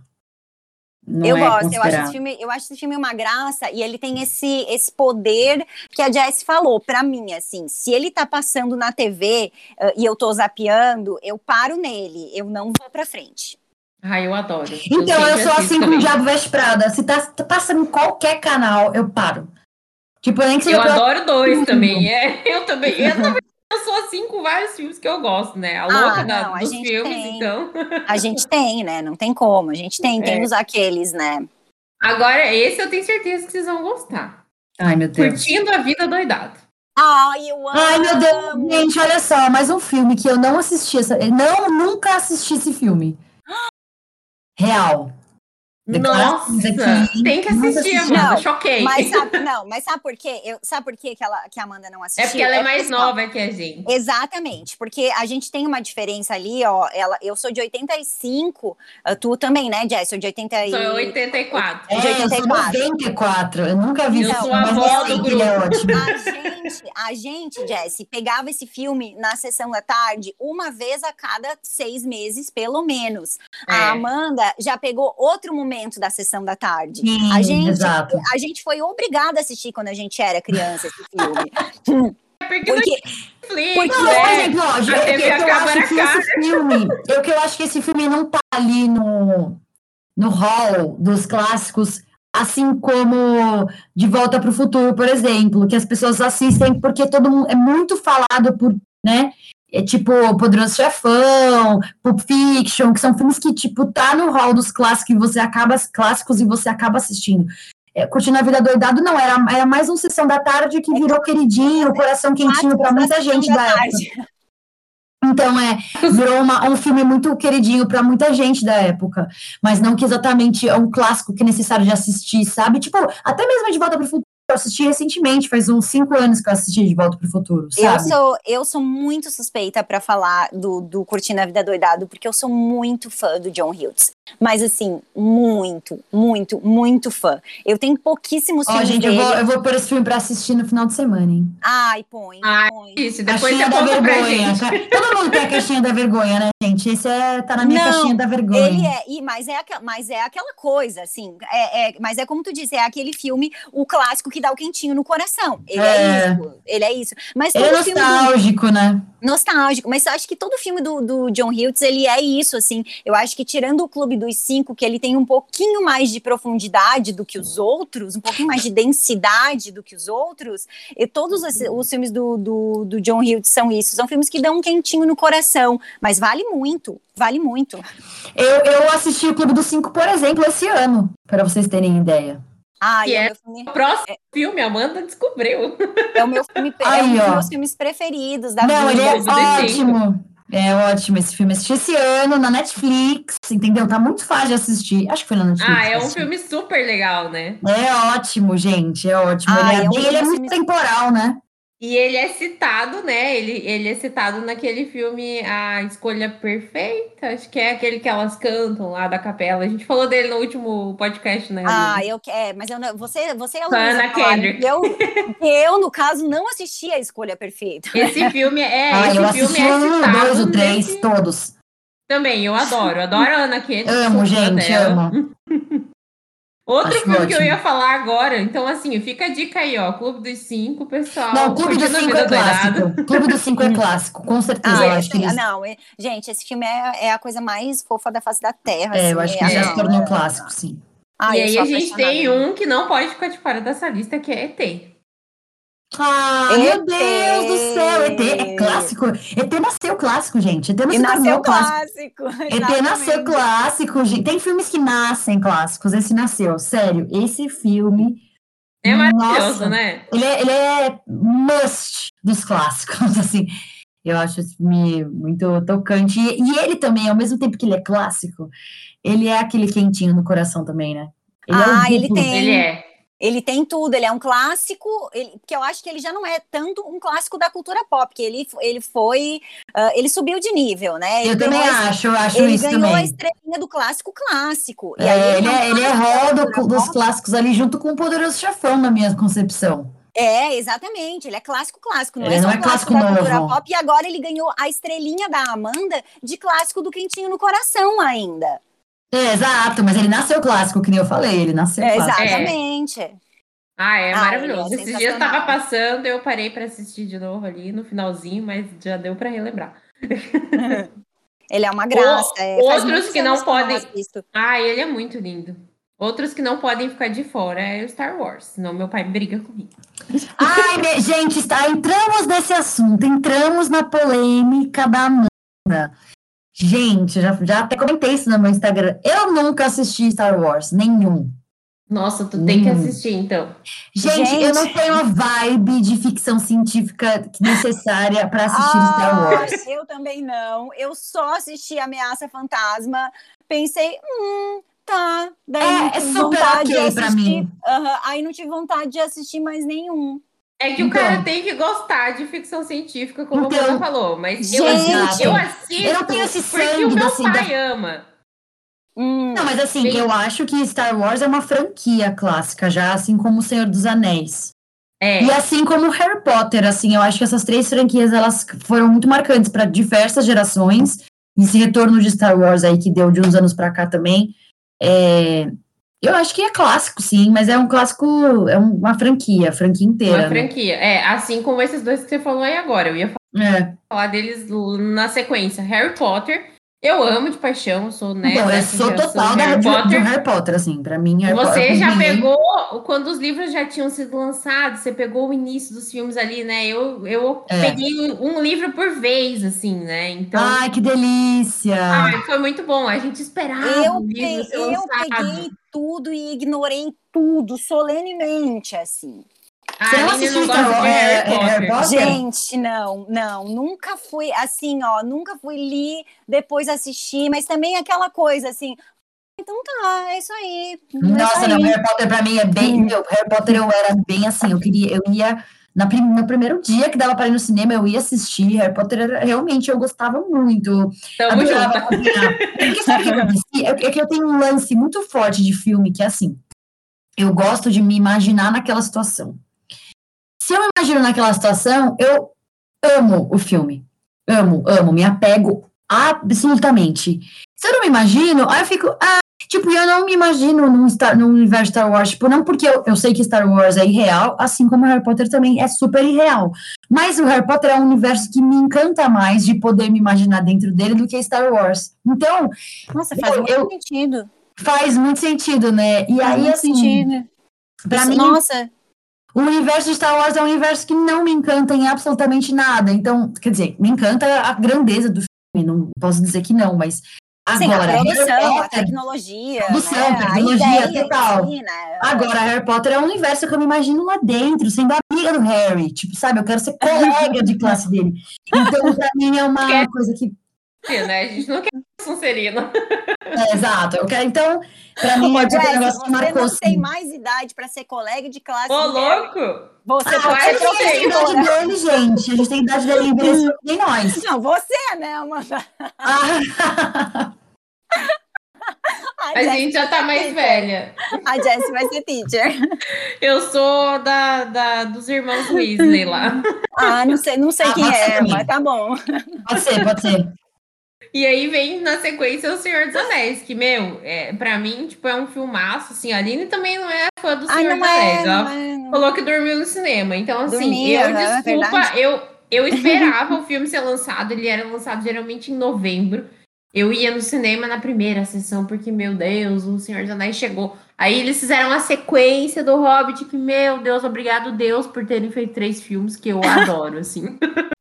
Não eu é gosto, eu acho, esse filme, eu acho esse filme uma graça e ele tem esse, esse poder que a Jess falou pra mim, assim, se ele tá passando na TV eh, e eu tô zapeando, eu paro nele, eu não vou pra frente. Ai, eu adoro. Então, eu sempre sou assim com o também. Diabo Veste Prada. Se tá, tá passando em qualquer canal, eu paro. Tipo, nem que Eu pra- adoro dois também. É, eu também. Eu, verdade, eu sou assim com vários filmes que eu gosto, né? A louca Ah, da- não, a dos gente filmes, tem. então. A gente tem, né? Não tem como, a gente tem, É. tem os aqueles, né? Agora, esse eu tenho certeza que vocês vão gostar. Ai, meu Deus. Curtindo a vida doidado. Ai, eu amo. Ai, meu Deus, gente, olha só, mais um filme que eu não assisti. Essa... Não, nunca assisti esse filme. Real. Nossa, aqui. tem que assistir, assisti. Amanda. Não, Choquei. Mas sabe, não, mas sabe por quê? Eu, sabe por quê que, ela, que a Amanda não assistiu? É porque ela é mais assim, nova que a gente. Exatamente, porque a gente tem uma diferença ali, ó. Ela, eu sou de 85, ah, tu também, né, Jess? Sou de 80 e... Sou 84. É, de eu sou 84. 94. Eu nunca vi Eu esse sou filme, a mas avó eu do sei que ele é ótimo. A gente, a gente, Jess, pegava esse filme na sessão da tarde uma vez a cada seis meses, pelo menos. É. A Amanda já pegou outro momento da sessão da tarde. Sim, a gente, exato. a gente foi obrigada a assistir quando a gente era criança esse filme. Porque, Porque Netflix, porque, Não, né? por exemplo, ó, eu, eu, eu acaba acho que esse filme, eu que eu acho que esse filme não tá ali no, no hall dos clássicos, assim como De Volta para o Futuro, por exemplo, que as pessoas assistem porque todo mundo é muito falado por, né? É tipo Poderoso Chefão, Pulp Fiction, que são filmes que tipo tá no hall dos clássicos e você acaba clássicos e você acaba assistindo. É, Curtindo a Vida Doidado não era, era mais uma sessão da tarde que virou queridinho, coração quentinho para muita gente da época. Então, é, virou uma- um filme muito queridinho para muita gente da época, mas não que exatamente é um clássico que é necessário de assistir, sabe? Tipo, até mesmo De Volta para o Futuro, eu assisti recentemente, faz uns cinco anos que eu assisti De Volta para o Futuro, Eu sabe? sou, eu sou muito suspeita pra falar do, do Curtindo a Vida Doidado, porque eu sou muito fã do John Hughes. Mas assim, muito, muito, muito fã. Eu tenho pouquíssimos Ó, filmes gente, eu dele. vou, eu vou pôr esse filme para assistir no final de semana, hein? Ai, põe, Ai, põe. Isso, depois caixinha você da pra vergonha. gente. Todo mundo tem a caixinha da vergonha, né, gente? Esse é, tá na minha Não, caixinha da vergonha. Ele é, e, mas, é mas é aquela coisa, assim, é, é- mas é como tu disse, é aquele filme, o clássico que dá o quentinho no coração. Ele é, é isso, ele é isso. Mas é nostálgico, do... né? Nostálgico, mas eu acho que todo filme do, do John Hughes, ele é isso, assim. Eu acho que tirando o Clube dos Cinco, que ele tem um pouquinho mais de profundidade do que os outros, um pouquinho mais de densidade do que os outros, e todos os, os filmes do, do, do John Hughes são isso. São filmes que dão um quentinho no coração, mas vale muito, vale muito. Eu, eu assisti o Clube dos Cinco, por exemplo, esse ano, para vocês terem ideia. Ah, é, é filme... o próximo é... filme, Amanda descobriu. É o meu filme, Ai, é um dos meus filmes preferidos da Não, vida. ele é ótimo. É ótimo esse filme. Assisti esse ano na Netflix, entendeu? Tá muito fácil de assistir. Acho que foi na Netflix. Ah, é um filme super legal, né? É ótimo, gente. É ótimo. Ah, ele é, é, um ele é muito temporal, né? E ele é citado, né? Ele, ele é citado naquele filme A Escolha Perfeita, acho que é aquele que elas cantam lá da capela. A gente falou dele no último podcast, né? Ah, eu é, mas eu não, você, você é Ana Kendrick. Eu, eu, no caso, não assisti A Escolha Perfeita. Esse filme é, ah, esse eu filme é citado. dois, o três, nesse... todos. Também, eu adoro, adoro a Ana Kendrick. Amo, gente, dela. amo. Outro Acho filme ótimo. que eu ia falar agora, então assim, fica a dica aí, ó, Clube dos Cinco, pessoal. Não, Clube dos Cinco é clássico. Clube dos Cinco é clássico, com certeza. Ah, eu acho que. Não, é, gente, esse filme é, é, a coisa mais fofa da face da Terra. É, assim, eu acho que é, já se tornou clássico, sim. Ah, e aí a gente tem um que não pode ficar de fora dessa lista, que é ET. Ah, ET. meu Deus do céu! ET é clássico. ET nasceu clássico, gente. ET nasceu, nasceu clássico. clássico. ET nasceu clássico, gente. Tem filmes que nascem clássicos. Esse nasceu. Sério, esse filme. É maravilhoso, nossa, né? Ele é, ele é must dos clássicos, assim. Eu acho esse filme muito tocante. E, e, ele também, ao mesmo tempo que ele é clássico, ele é aquele quentinho no coração também, né? Ele é ah, é ele tem. Ele é. Ele tem tudo, ele é um clássico, ele, que eu acho que ele já não é tanto um clássico da cultura pop, que ele, ele foi, uh, ele subiu de nível, né? Ele eu também acho, eu acho isso também. Ele ganhou a estrelinha do clássico clássico. É, ele, é, ele é roda dos clássicos ali junto com o Poderoso Chefão, na minha concepção. É, exatamente. Ele é clássico clássico, não ele é só não é clássico, clássico da cultura pop. E agora ele ganhou a estrelinha da Amanda de clássico do Quentinho no Coração ainda. É, exato, mas ele nasceu clássico, que nem eu falei, ele nasceu é, clássico. Exatamente. É. Ah, é maravilhoso. É Esses dias estava passando, eu parei para assistir de novo ali no finalzinho, mas já deu para relembrar. ele é uma graça. É, outros que não podem. ah, ele é muito lindo. Outros que não podem ficar de fora é o Star Wars, senão meu pai briga comigo. Ai, gente, está, entramos nesse assunto, entramos na polêmica da Amanda. Gente, já, já até comentei isso no meu Instagram. Eu nunca assisti Star Wars, nenhum. Nossa, tu tem hum. que assistir, então. Gente, Gente, eu não tenho a vibe de ficção científica necessária para assistir ah, Star Wars. Eu também não. Eu só assisti Ameaça Fantasma. Pensei, hum, tá. Daí é, é super ok pra mim. Uhum, aí não tive vontade de assistir mais nenhum. É que então, o cara tem que gostar de ficção científica, como então, a Mona falou. Mas gente, eu, assisto, eu assisto eu não tenho esse porque o meu assim, pai da... ama. Hum, não, mas assim, eu acho que Star Wars é uma franquia clássica já, assim como O Senhor dos Anéis. É. E assim como Harry Potter, assim, eu acho que essas três franquias, elas foram muito marcantes para diversas gerações. Esse retorno de Star Wars aí, que deu de uns anos para cá também, é, eu acho que é clássico, sim, mas é um clássico, é uma franquia, franquia inteira. Uma né? franquia, é, assim como esses dois que você falou aí agora, eu ia falar, é. falar deles na sequência, Harry Potter eu amo de paixão, sou né. Então, eu sou total da Harry Potter. do Harry Potter, assim, para mim. Harry você Potter, já pegou quando os livros já tinham sido lançados, você pegou o início dos filmes ali, né? Eu, eu é. peguei um livro por vez, assim, né? Então. Ai, que delícia! Ai, foi muito bom. A gente esperava. Eu, o livro peguei, eu peguei tudo e ignorei tudo solenemente, assim. Você não assistiu Star Harry Potter? Gente, não, não. Nunca fui assim, ó. Nunca fui li, depois assisti, mas também aquela coisa assim. Então tá, é isso aí. É Nossa, isso aí. não, Harry Potter pra mim é bem. Hum. Meu, Harry Potter eu era bem assim, eu queria, eu ia. Na, no primeiro dia que dava para ir no cinema, eu ia assistir. Harry Potter era, realmente eu gostava muito. Tamo junto. Porque sabe o que É que eu tenho um lance muito forte de filme que é assim. Eu gosto de me imaginar naquela situação. Se eu me imagino naquela situação, eu amo o filme. Amo, amo, me apego absolutamente. Se eu não me imagino, aí eu fico, ah, Tipo, eu não me imagino num, Star, num universo Star Wars, tipo, não porque eu, eu sei que Star Wars é irreal, assim como Harry Potter também é super irreal. Mas o Harry Potter é um universo que me encanta mais de poder me imaginar dentro dele do que Star Wars. Então. Nossa, faz eu, muito eu, sentido. Faz muito sentido, né? E faz aí, assim. Sentido. Pra Isso, mim. Nossa. O universo de Star Wars é um universo que não me encanta em absolutamente nada. Então, quer dizer, me encanta a grandeza do filme, não posso dizer que não, mas Sim, Agora, a produção, a tecnologia. Produção, né? tecnologia total. Assim, né? Agora, Harry Potter é um universo que eu me imagino lá dentro, sendo amiga do Harry. Tipo, sabe, eu quero ser colega de classe dele. Então, pra mim, é uma coisa que. Né? A gente não quer Sonserina. É, exato. Eu quero, então, pra mim, é Jess, negócio que marcou. Você não tem mais idade pra ser colega de classe. Ô, louco! Você ah, pode ser. A idade dele, gente. A gente tem idade dele envelhecer nem nós. Não, você, né, Amanda? Ah. A, a gente já tá mais velha. A Jess vai ser teacher. Eu sou da, da dos irmãos Weasley lá. Ah, não sei, não sei ah, quem é, mas tá bom. Pode ser, pode ser. E aí vem na sequência O Senhor dos Anéis, que, meu, é, pra mim, tipo, é um filmaço, assim, a Aline também não é fã do Senhor dos é, Anéis, ó. É, falou que dormiu no cinema. Então, assim, Dormia, eu, desculpa, eu, eu esperava o filme ser lançado, ele era lançado geralmente em novembro. Eu ia no cinema na primeira sessão, porque, meu Deus, o Senhor dos Anéis chegou. Aí eles fizeram a sequência do Hobbit, que, meu Deus, obrigado Deus por terem feito três filmes que eu adoro, assim.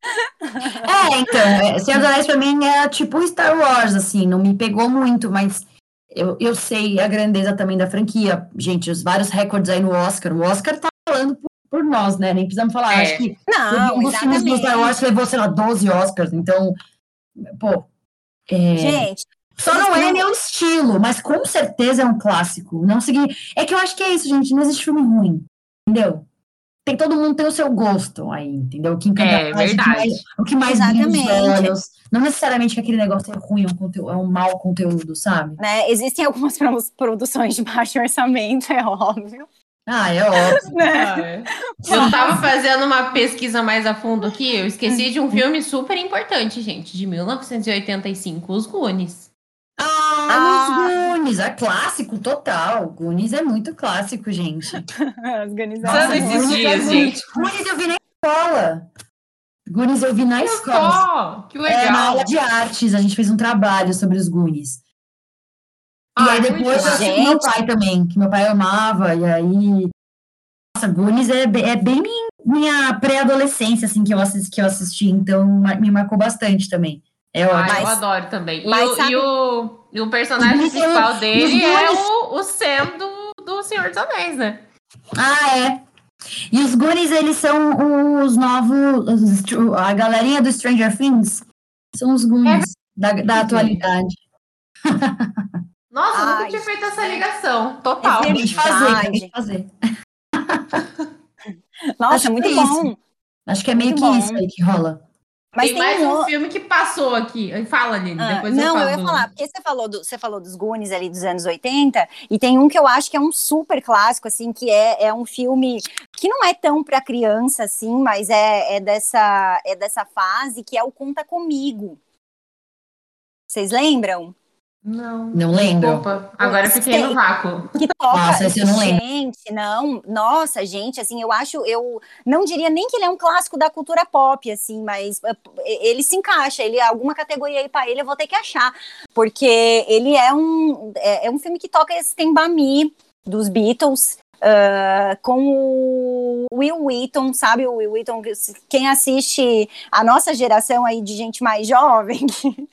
É, então, é, Senhor dos Anéis pra mim é tipo Star Wars, assim, não me pegou muito, mas eu, eu sei a grandeza também da franquia. Gente, os vários recordes aí no Oscar. O Oscar tá falando por, por nós, né? Nem precisamos falar. É. Acho que não, um dos filmes do Star Wars levou, sei lá, 12 Oscars. Então, pô, é, Gente. Só não é meu estilo, mas com certeza é um clássico. Não seguir. É que eu acho que é isso, gente. Não existe filme ruim. Entendeu? Tem, todo mundo tem o seu gosto aí, entendeu? O que encanta é, mais, verdade. o que mais, o que mais brilha olhos. Não necessariamente que aquele negócio é ruim, é um, conteúdo, é um mau conteúdo, sabe? Né? Existem algumas produções de baixo orçamento, é óbvio. Ah, é óbvio. Né? Ah, é. Eu tava fazendo uma pesquisa mais a fundo aqui, eu esqueci de um filme super importante, gente, de 1985, Os Goonies. Ah, ah. Os Goonies, é clássico total. Goonies é muito clássico, gente. Os Goonies Nossa, esses dias, gente. Goonies eu vi na escola. Goonies eu vi na escola. Que legal. É, na aula de artes, a gente fez um trabalho sobre os Goonies. E aí depois eu assisti meu pai também, que meu pai amava, e aí. Nossa, Goonies é, é bem minha pré-adolescência, assim, que eu, assisti, que eu assisti, então me marcou bastante também. É ótimo. Ah, eu adoro também. Mas e, sabe... e, o, e o personagem principal dele é o, o Sam do, do Senhor dos Anéis, né? Ah, é. E os Goonies, eles são os novos. A galerinha do Stranger Things são os Goonies é. da, da atualidade. Nossa, Ai, nunca tinha feito essa ligação. Total. É tem que fazer, tem que fazer. Nossa, Acho muito é bom. Acho que é meio muito que bom. isso aí que rola. Mas tem, tem mais um... um... filme que passou aqui. Fala, Aline, ah, depois não, eu falo. Não, eu ia falar, porque você falou, do, você falou dos Goonies ali dos anos 80, e tem um que eu acho que é um super clássico, assim, que é, é um filme que não é tão para criança, assim, mas é, é, dessa, é dessa fase, que é o Conta Comigo. Vocês lembram? Não. Não lembro. Opa, agora fiquei no vácuo. Que toca. Nossa, esse eu não lembro. Gente, não. Nossa, gente, assim, eu acho, eu não diria nem que ele é um clássico da cultura pop, assim, mas eh, ele se encaixa, ele alguma categoria aí para ele eu vou ter que achar, porque ele é um é, é um filme que toca esse Tembami dos Beatles, Uh, com o Will Wheaton, sabe o Will Wheaton? Quem assiste a nossa geração aí de gente mais jovem, que,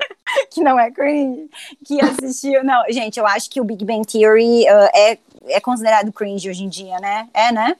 que não é cringe, que assistiu. Não, gente, eu acho que o Big Bang Theory uh, é, é considerado cringe hoje em dia, né? É, né?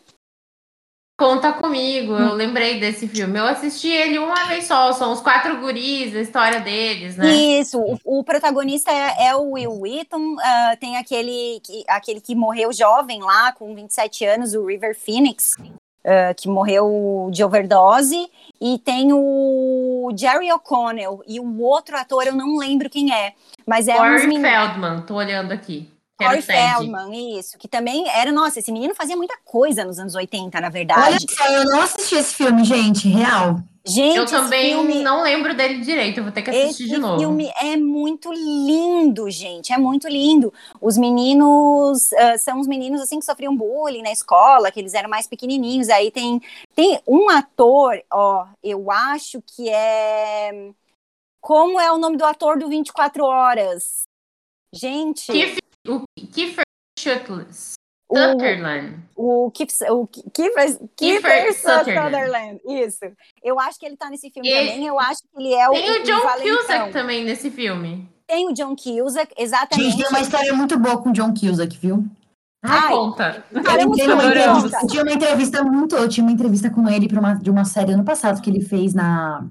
Conta comigo, eu lembrei desse filme. Eu assisti ele uma vez só, são os quatro guris, a história deles, né? Isso, o, o protagonista é, é, o Will Wheaton, uh, tem aquele que, aquele que morreu jovem lá, com 27 anos, o River Phoenix, uh, que morreu de overdose, e tem o Jerry O'Connell, e o outro ator eu não lembro quem é, mas é Corey um Feldman, tô olhando aqui. Corey Feldman, isso, que também era, nossa, esse menino fazia muita coisa nos anos 80, na verdade. Olha só, eu não assisti esse filme, gente, real. Gente, eu esse também filme- não lembro dele direito, eu vou ter que assistir Esse de novo. filme é muito lindo, gente. É muito lindo. Os meninos ah, são os meninos assim que sofriam bullying na escola, que eles eram mais pequenininhos. Aí tem, tem um ator, ó, eu acho que é. Como é o nome do ator do 24 Horas? Gente, Kiefer, o Kiefer Sutherland. o, Sutherland. o, Kiefer, o Kiefer, Kiefer Sutherland. Sutherland. Isso. Eu acho que ele tá nesse filme E- também. Eu acho que ele é o. Tem o John valentão. Cusack também nesse filme. Tem o John Cusack, exatamente. Gente, tem uma história muito boa com o John Cusack, viu? Ai, Ai, conta. Eu entrei numa adorando. entrevista, tinha uma entrevista muito, eu tinha uma entrevista com ele uma, de uma série ano passado que ele fez na,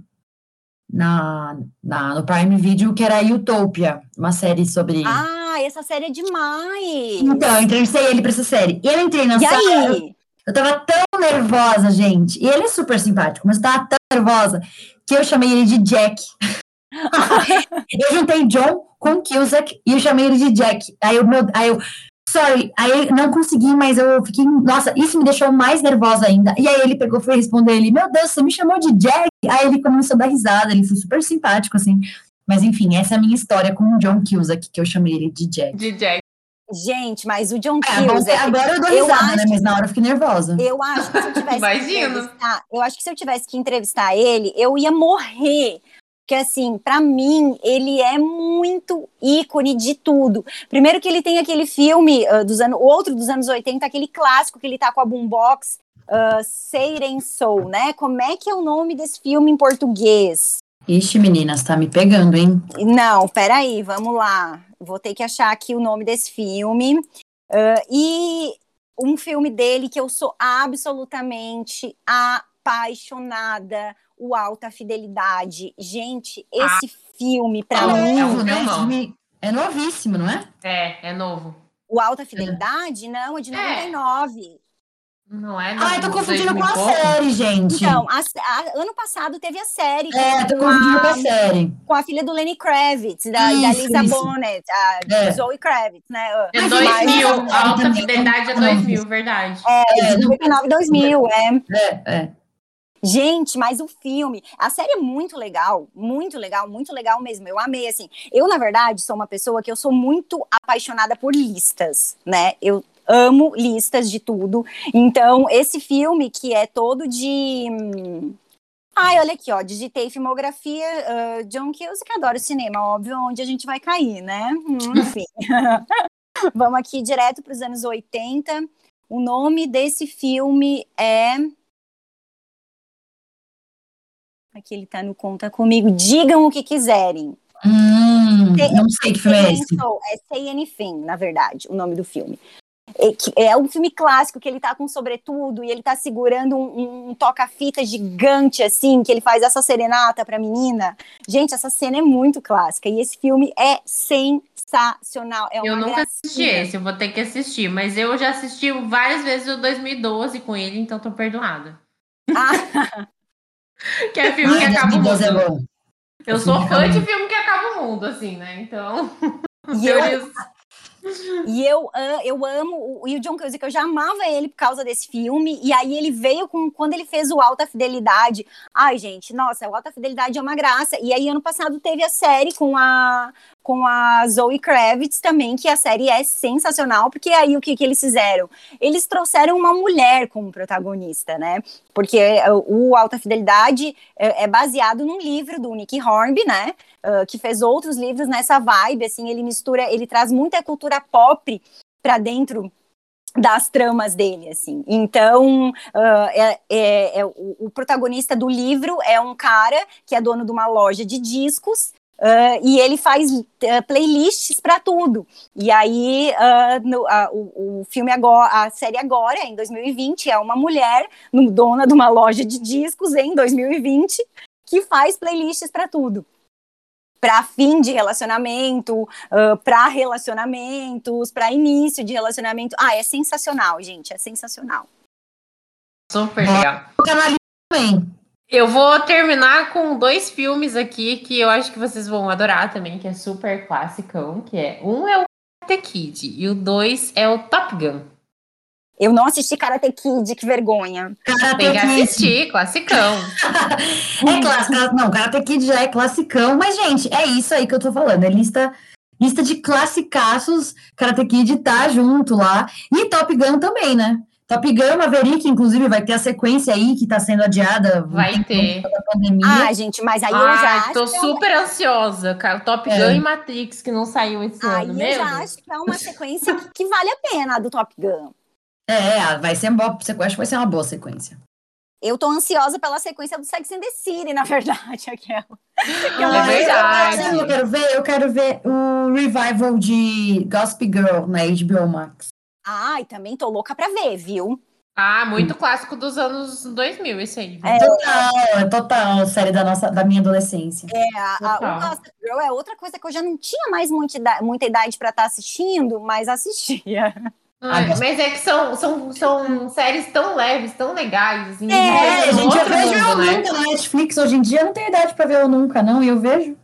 na, na no Prime Video, que era Utopia, uma série sobre. Ah, essa série é demais! então, eu entrevistei ele pra essa série. E eu entrei na e sala, aí? eu tava tão nervosa, gente. E ele é super simpático, mas eu tava tão nervosa que eu chamei ele de Jack. eu juntei John com Cusack e eu chamei ele de Jack. Aí eu, meu, aí eu, sorry, aí não consegui, mas eu fiquei, nossa, isso me deixou mais nervosa ainda. E aí ele pegou, foi responder ele, meu Deus, você me chamou de Jack? Aí ele começou a dar risada, ele foi super simpático, assim. Mas enfim, essa é a minha história com o John Cusack, que eu chamei ele de Jack. De Jack. Gente, mas o John É, bom, Cusack, agora eu dou eu risada, né? acho- Mas na hora eu fiquei nervosa. eu acho que se eu tivesse que Imagino. entrevistar, eu acho que se eu tivesse que entrevistar ele, eu ia morrer. Porque assim, pra mim, ele é muito ícone de tudo. Primeiro que ele tem aquele filme ah, dos anos, outro dos anos 80, aquele clássico que ele tá com a boombox, uh, Seiren Soul, né? Como é que é o nome desse filme em português? Ixi, meninas, tá me pegando, hein? Não, peraí, vamos lá. Vou ter que achar aqui o nome desse filme. Ah, e um filme dele que eu sou absolutamente apaixonada, o Alta Fidelidade. Gente, esse filme, pra Ah, mim, é um novo, né? É novíssimo, não é? É, é novo. o Alta Fidelidade, não, é de É. 99. Não é? Ai, tô Dos confundindo com 2000 a série, gente. Então, a- a- ano passado teve a série é, tô confundindo com a, a série. com a filha do Lenny Kravitz, da, da Isso, Lisa isso. Bonet, a É. Zoe Kravitz, né? É Mas 2000. mas- A alta fidelidade é 2000, verdade. É, de 99 2000, é. É, é. Gente, mas o filme, a série é muito legal, muito legal, muito legal mesmo. Eu amei, assim. Eu, na verdade, sou uma pessoa que eu sou muito apaixonada por listas, né? Eu amo listas de tudo. Então, esse filme que é todo de. Ai, olha aqui, ó. Digitei filmografia, ah, John Cusack, adoro cinema, óbvio, onde a gente vai cair, né? Hum, Enfim. Vamos aqui direto para os anos 80. O nome desse filme é. Aqui ele tá no Conta Comigo. Digam o que quiserem. Hum, não sei que filme é esse. É Say Anything, na verdade, o nome do filme. É, é um filme clássico que ele tá com sobretudo e ele tá segurando um, um toca-fita gigante, assim, que ele faz essa serenata pra menina. Gente, essa cena é muito clássica e esse filme é sensacional. É uma Eu nunca gracinha. assisti esse, eu vou ter que assistir. Mas eu já assisti várias vezes o 2012 com ele, então tô perdoada. Ah, Que é filme que acaba o 2012 é mundo. bom. Eu sou fã o de filme que acaba o mundo, assim, né? Então. E eu- E eu, eu amo e o John Cusack, eu já amava ele por causa desse filme, e aí ele veio com, quando ele fez o Alta Fidelidade, ai gente, nossa, o Alta Fidelidade é uma graça, e aí ano passado teve a série com a, com a Zoe Kravitz também, que a série é sensacional, porque aí o que, que eles fizeram? Eles trouxeram uma mulher como protagonista, né, porque uh, o Alta Fidelidade é, é baseado num livro do Nick Hornby, né, uh, que fez outros livros nessa vibe, assim, ele mistura, ele traz muita cultura pop para dentro das tramas dele, assim. Então, uh, é, é- é o, o protagonista do livro é um cara que é dono de uma loja de discos uh, e ele faz uh, playlists para tudo. E aí, uh, no- a- o, o filme agora, a série agora, em 2020, é uma mulher no- dona de uma loja de discos em 2020 que faz playlists para tudo. Para fim de relacionamento, para relacionamentos, para início de relacionamento. Ah, é sensacional, gente, é sensacional. Super legal. O canal também. Eu vou terminar com dois filmes aqui que eu acho que vocês vão adorar também, que é super classicão, que é um é o The Kid e o dois é o Top Gun. Eu não assisti Karate Kid, que vergonha. Karate Tem que Kid. assistir, classicão. é clássico. Não, Karate Kid já é classicão, mas, gente, é isso aí que eu tô falando. É lista, lista de classicaços. Karate Kid tá junto lá. E Top Gun também, né? Top Gun Maverick, inclusive, vai ter a sequência aí que tá sendo adiada. Vai ter. Da pandemia. Ah, gente, mas aí eu já acho. Tô super é... ansiosa, cara. Top é. Gun e Matrix, que não saiu esse aí ano. Aí eu já acho que é uma sequência que, que vale a pena, a do Top Gun. É, vai ser uma boa, acho que vai ser uma boa sequência. Eu tô ansiosa pela sequência do Sex and the City, na verdade, aquela. Ah, é verdade. Eu quero ver, eu quero ver o revival de Gossip Girl na HBO Max. Ai, também tô louca pra ver, viu? Ah, muito clássico dos anos 2000, esse aí. É, total, é total, série da, nossa, da minha adolescência. É, a, a, o Gossip Girl é outra coisa que eu já não tinha mais muita idade, muita idade pra estar tá assistindo, mas assistia. Ah, mas é que são, são, são séries tão leves, tão legais. Assim, é, gente, eu vejo mundo, eu né? nunca na Netflix hoje em dia. Eu não tenho idade para ver eu nunca, não. E eu vejo.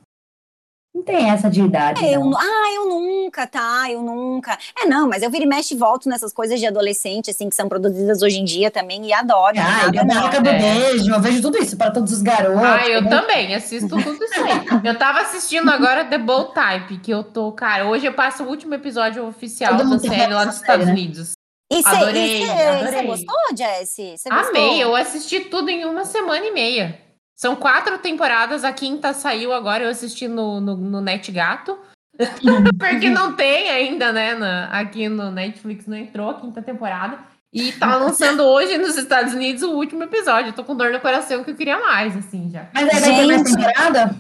Não tem essa de idade. É, eu, ah, eu nunca, tá? Eu nunca. É, não, mas eu viro e mexe e volto nessas coisas de adolescente, assim, que são produzidas hoje em dia também, e adoro. Ah, eu boca do beijo, eu vejo tudo isso para todos os garotos. Ah, eu né? também assisto tudo isso aí. eu tava assistindo agora The Bold Type, que eu tô, cara, hoje eu passo o último episódio oficial da série lá nos Estados né? Unidos. E cê, adorei, e cê, adorei. Você gostou, Jessie? Amei, eu assisti tudo em uma semana e meia. São quatro temporadas, a quinta saiu agora, eu assisti no, no, no NetGato. Porque não tem ainda, né? Na, aqui no Netflix não entrou a quinta temporada. E tá lançando hoje nos Estados Unidos o último episódio. Eu tô com dor no coração que eu queria mais, assim, já. Mas aí vai ter mais temporada?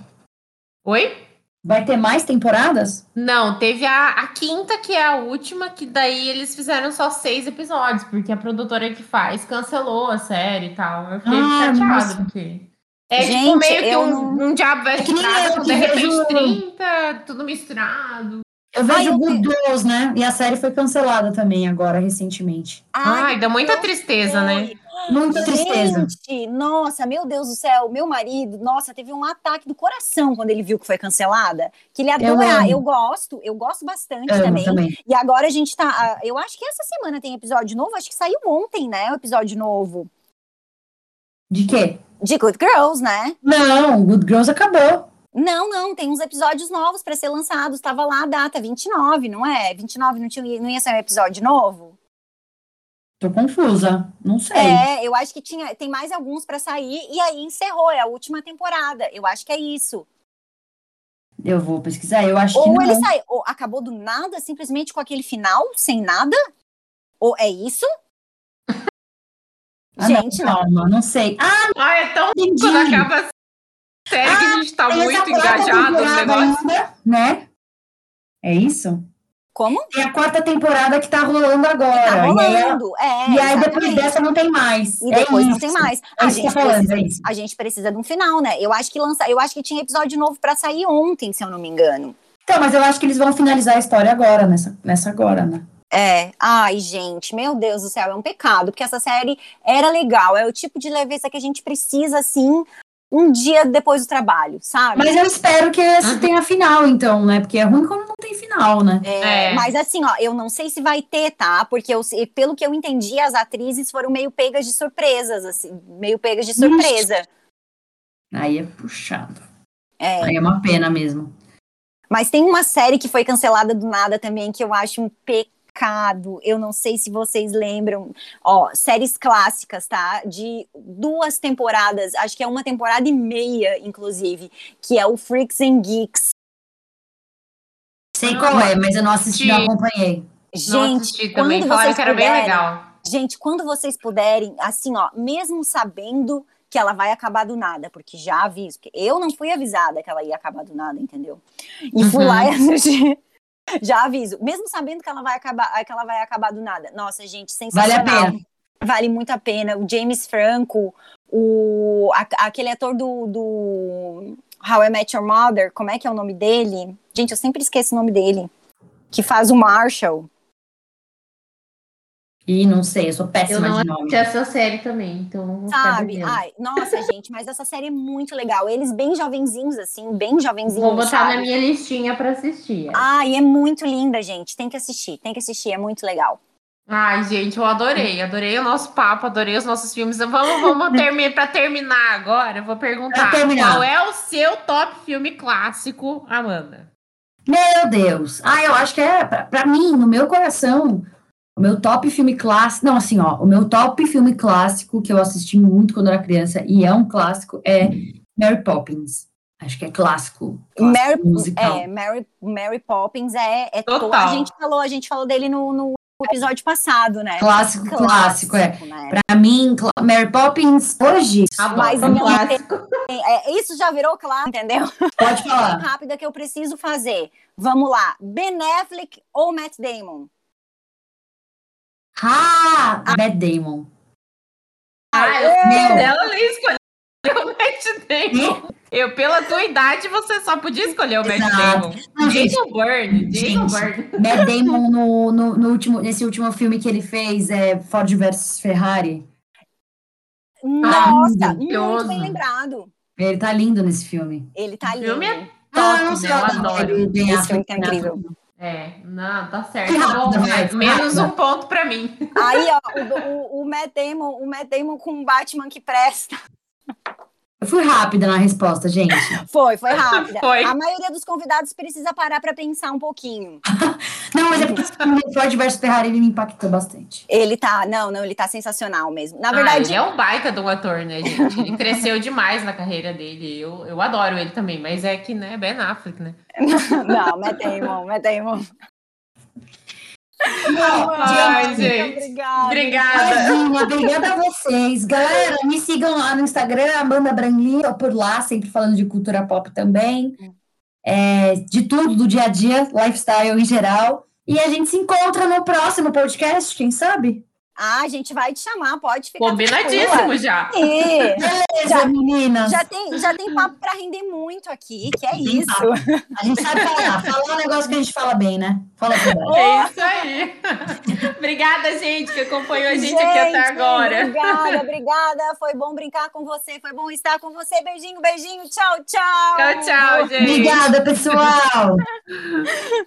Oi? Vai ter mais temporadas? Não, teve a, a quinta, que é a última, que daí eles fizeram só seis episódios, porque a produtora que faz cancelou a série e tal. Eu fiquei ah, chateada, porque. É tipo, Gente, tipo meio que um, não... um diabo veste é prata, de repente vejo... 30, tudo misturado. Eu vejo Ai, Good Girls, né? E a série foi cancelada também agora, recentemente. Ai, Ai dá muita tristeza, né? Muita tristeza. Gente, nossa, meu Deus do céu, meu marido, nossa, teve um ataque do coração quando ele viu que foi cancelada. Que ele adora. Eu, eu gosto, eu gosto bastante também. também. E agora a gente tá. Eu acho que essa semana tem episódio novo, acho que saiu ontem, né? O episódio novo. De quê? De Good Girls, né? Não, Good Girls acabou. Não, não, tem uns episódios novos para ser lançados. Tava lá a data 29, não é? 29 não, tinha, não ia ser um episódio novo? Tô confusa, não sei. É, eu acho que tinha, tem mais alguns para sair e aí encerrou, é a última temporada. Eu acho que é isso. Eu vou pesquisar, eu acho ou que não. Ou ele sai, ou acabou do nada, simplesmente com aquele final, sem nada? Ou é isso? Ah, gente, não, calma, não sei. Ah, ah é tão entendi. quando acaba a série ah, que a gente tá muito engajado no negócio. Ainda, né? É isso? Como? É a quarta temporada que tá rolando agora. Tá rolando, e aí, é. E aí depois dessa não tem mais. E depois é não tem mais. É a, gente falando, precisa, é a gente precisa de um final, né? Eu acho que lança, eu acho que tinha episódio novo para sair ontem, se eu não me engano. Então, mas eu acho que eles vão finalizar a história agora, nessa, nessa agora, né? É, ai, gente, meu Deus do céu, é um pecado, porque essa série era legal, é o tipo de leveza que a gente precisa, assim, um dia depois do trabalho, sabe? Mas eu espero que esse uhum. tenha final, então, né? Porque é ruim quando não tem final, né? É, é. Mas assim, ó, eu não sei se vai ter, tá? Porque eu, pelo que eu entendi, as atrizes foram meio pegas de surpresas, assim, meio pegas de surpresa. Aí é puxado. É. Aí é uma pena mesmo. Mas tem uma série que foi cancelada do nada também, que eu acho um pecado mercado. Eu não sei se vocês lembram, ó, séries clássicas, tá? De duas temporadas, acho que é uma temporada e meia, inclusive, que é o Freaks and Geeks. Sei qual é, mas eu não assisti, não acompanhei. Gente, não assisti também, falaram que era puderem, bem legal. Gente, quando vocês puderem, assim, ó, mesmo sabendo que ela vai acabar do nada, porque já aviso, eu não fui avisada que ela ia acabar do nada, entendeu? E uhum. fui lá e assisti. Já aviso, mesmo sabendo que ela vai acabar, que ela vai acabar do nada. Nossa, gente, sensacional. Vale a pena. Vale muito a pena. O James Franco, o a, aquele ator do, do How I Met Your Mother, como é que é o nome dele? Gente, eu sempre esqueço o nome dele. Que faz o Marshall. E não sei, eu sou péssima eu não de nome. essa série também, então Sabe? Ai, nossa, gente, mas essa série é muito legal. Eles bem jovenzinhos, assim, bem jovenzinhos. Vou botar sabe? na minha listinha para assistir. Ai, é muito linda, gente. Tem que assistir, tem que assistir, é muito legal. Ai, gente, eu adorei, adorei o nosso papo, adorei os nossos filmes. Vamos, vamos terminar para terminar agora. Eu vou perguntar qual é o seu top filme clássico, Amanda? Meu Deus! Ah, eu acho que é para mim, no meu coração, o meu top filme clássico. Não, assim, ó, o meu top filme clássico que eu assisti muito quando era criança e é um clássico é Mary Poppins. Acho que é clássico. clássico Mary, musical. É, Mary, Mary Poppins é, é Total. a gente falou, a gente falou dele no, no episódio passado, né? Clássico, clássico, clássico é. Né? Pra mim, Mary Poppins, hoje. Ah, mas é um clássico. É, isso já virou claro, entendeu? Pode falar. Rápida que eu preciso fazer. Vamos lá. Ben Affleck ou Matt Damon? Ah, ah. Matt Damon. Ah, eu, escolheu o Matt Damon. Eu, pela tua idade, você só podia escolher o Matt Damon. Jason Bourne, Jason Bourne. Matt Damon no, no, no, último, nesse último filme que ele fez, é Ford vs Ferrari. Nossa, ah, muito bem lembrado. Ele tá lindo nesse filme. Ele tá lindo. O filme é top, ah, né? Eu adoro. Esse filme tá incrível. É, não, tá certo. Tá bom, menos um ponto pra mim. Aí, ó, o, o, o, Matt Damon, o Matt Damon com um Batman que presta. Eu fui rápida na resposta, gente. Foi, foi rápida. Foi. A maioria dos convidados precisa parar para pensar um pouquinho. não, mas é porque o Ford versus Ferrari ele me impactou bastante. Ele tá, não, não, ele tá sensacional mesmo. Na verdade, ah, ele é um baita de um ator, né, gente? Ele cresceu demais na carreira dele. Eu, eu adoro ele também, mas é que, né, Ben Affleck, né? não, Matt Damon, Matt Damon. Ai, gente. Obrigada. Obrigada. obrigada a vocês. Galera, me sigam lá no Instagram, Amanda Branlin, tô por lá, sempre falando de cultura pop também. É, de tudo, do dia a dia, lifestyle em geral. E a gente se encontra no próximo podcast, quem sabe? Ah, a gente vai te chamar, pode ficar. Combinadíssimo já. E... Beleza, já, meninas. Já tem, já tem papo para render muito aqui, que é tem isso. Papo. A gente sabe falar. Falar um negócio que a gente fala bem, né? Fala verdade. É isso aí. obrigada, gente, que acompanhou a gente, gente aqui até agora. Obrigada, obrigada. Foi bom brincar com você, foi bom estar com você. Beijinho, beijinho. Tchau, tchau. Tchau, tchau, gente. Obrigada, pessoal.